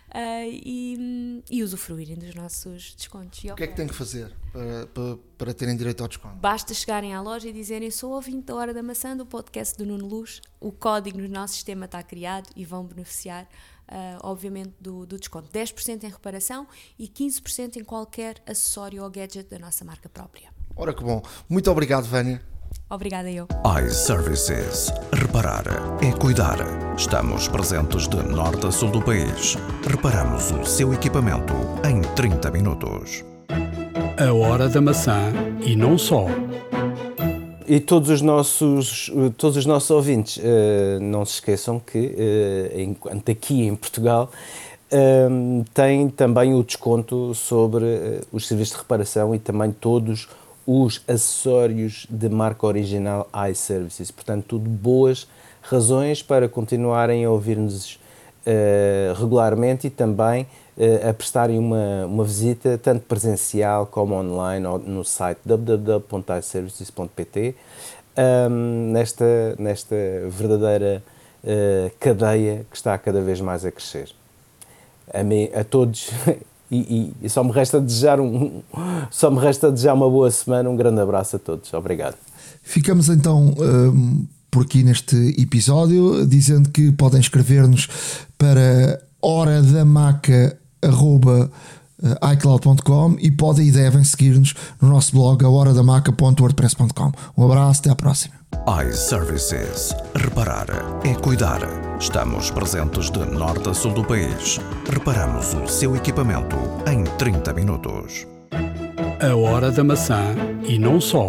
uh, e, e usufruírem dos nossos descontos. O que é que tem que fazer para, para, para, terem direito ao desconto? Basta chegarem à loja e dizerem sou ouvinte da Hora da Maçã do podcast do Nuno Luz, o código no nosso sistema está criado e vão beneficiar obviamente, do, do, desconto. 10% em reparação e 15% em qualquer acessório ou gadget da nossa marca própria. Ora que bom. Muito obrigado, Vânia. Obrigada eu. iServices. Reparar é cuidar. Estamos presentes de norte a sul do país. Reparamos o seu equipamento em 30 minutos. A hora da maçã e não só e todos os nossos, todos os nossos ouvintes, uh, não se esqueçam que, uh, enquanto aqui em Portugal, tem também o desconto sobre os serviços de reparação e também todos os acessórios de marca original iServices. Portanto, tudo boas razões para continuarem a ouvir-nos regularmente e também a prestarem uma, uma visita, tanto presencial como online, no site www.iservices.pt, um, nesta, nesta verdadeira uh, cadeia que está cada vez mais a crescer. A, mim, a todos, e, e, só me resta desejar um, só me resta desejar uma boa semana, um grande abraço a todos. Obrigado. Ficamos então um, por aqui neste episódio, dizendo que podem escrever-nos para hora da maca arroba eh, iCloud.com e podem e devem seguir-nos no nosso blog ahoradamaca.wordpress.com. Um abraço, até à próxima. iServices. Reparar é cuidar. Estamos presentes de norte a sul do país. Reparamos o seu equipamento em 30 minutos. A hora da maçã e não só.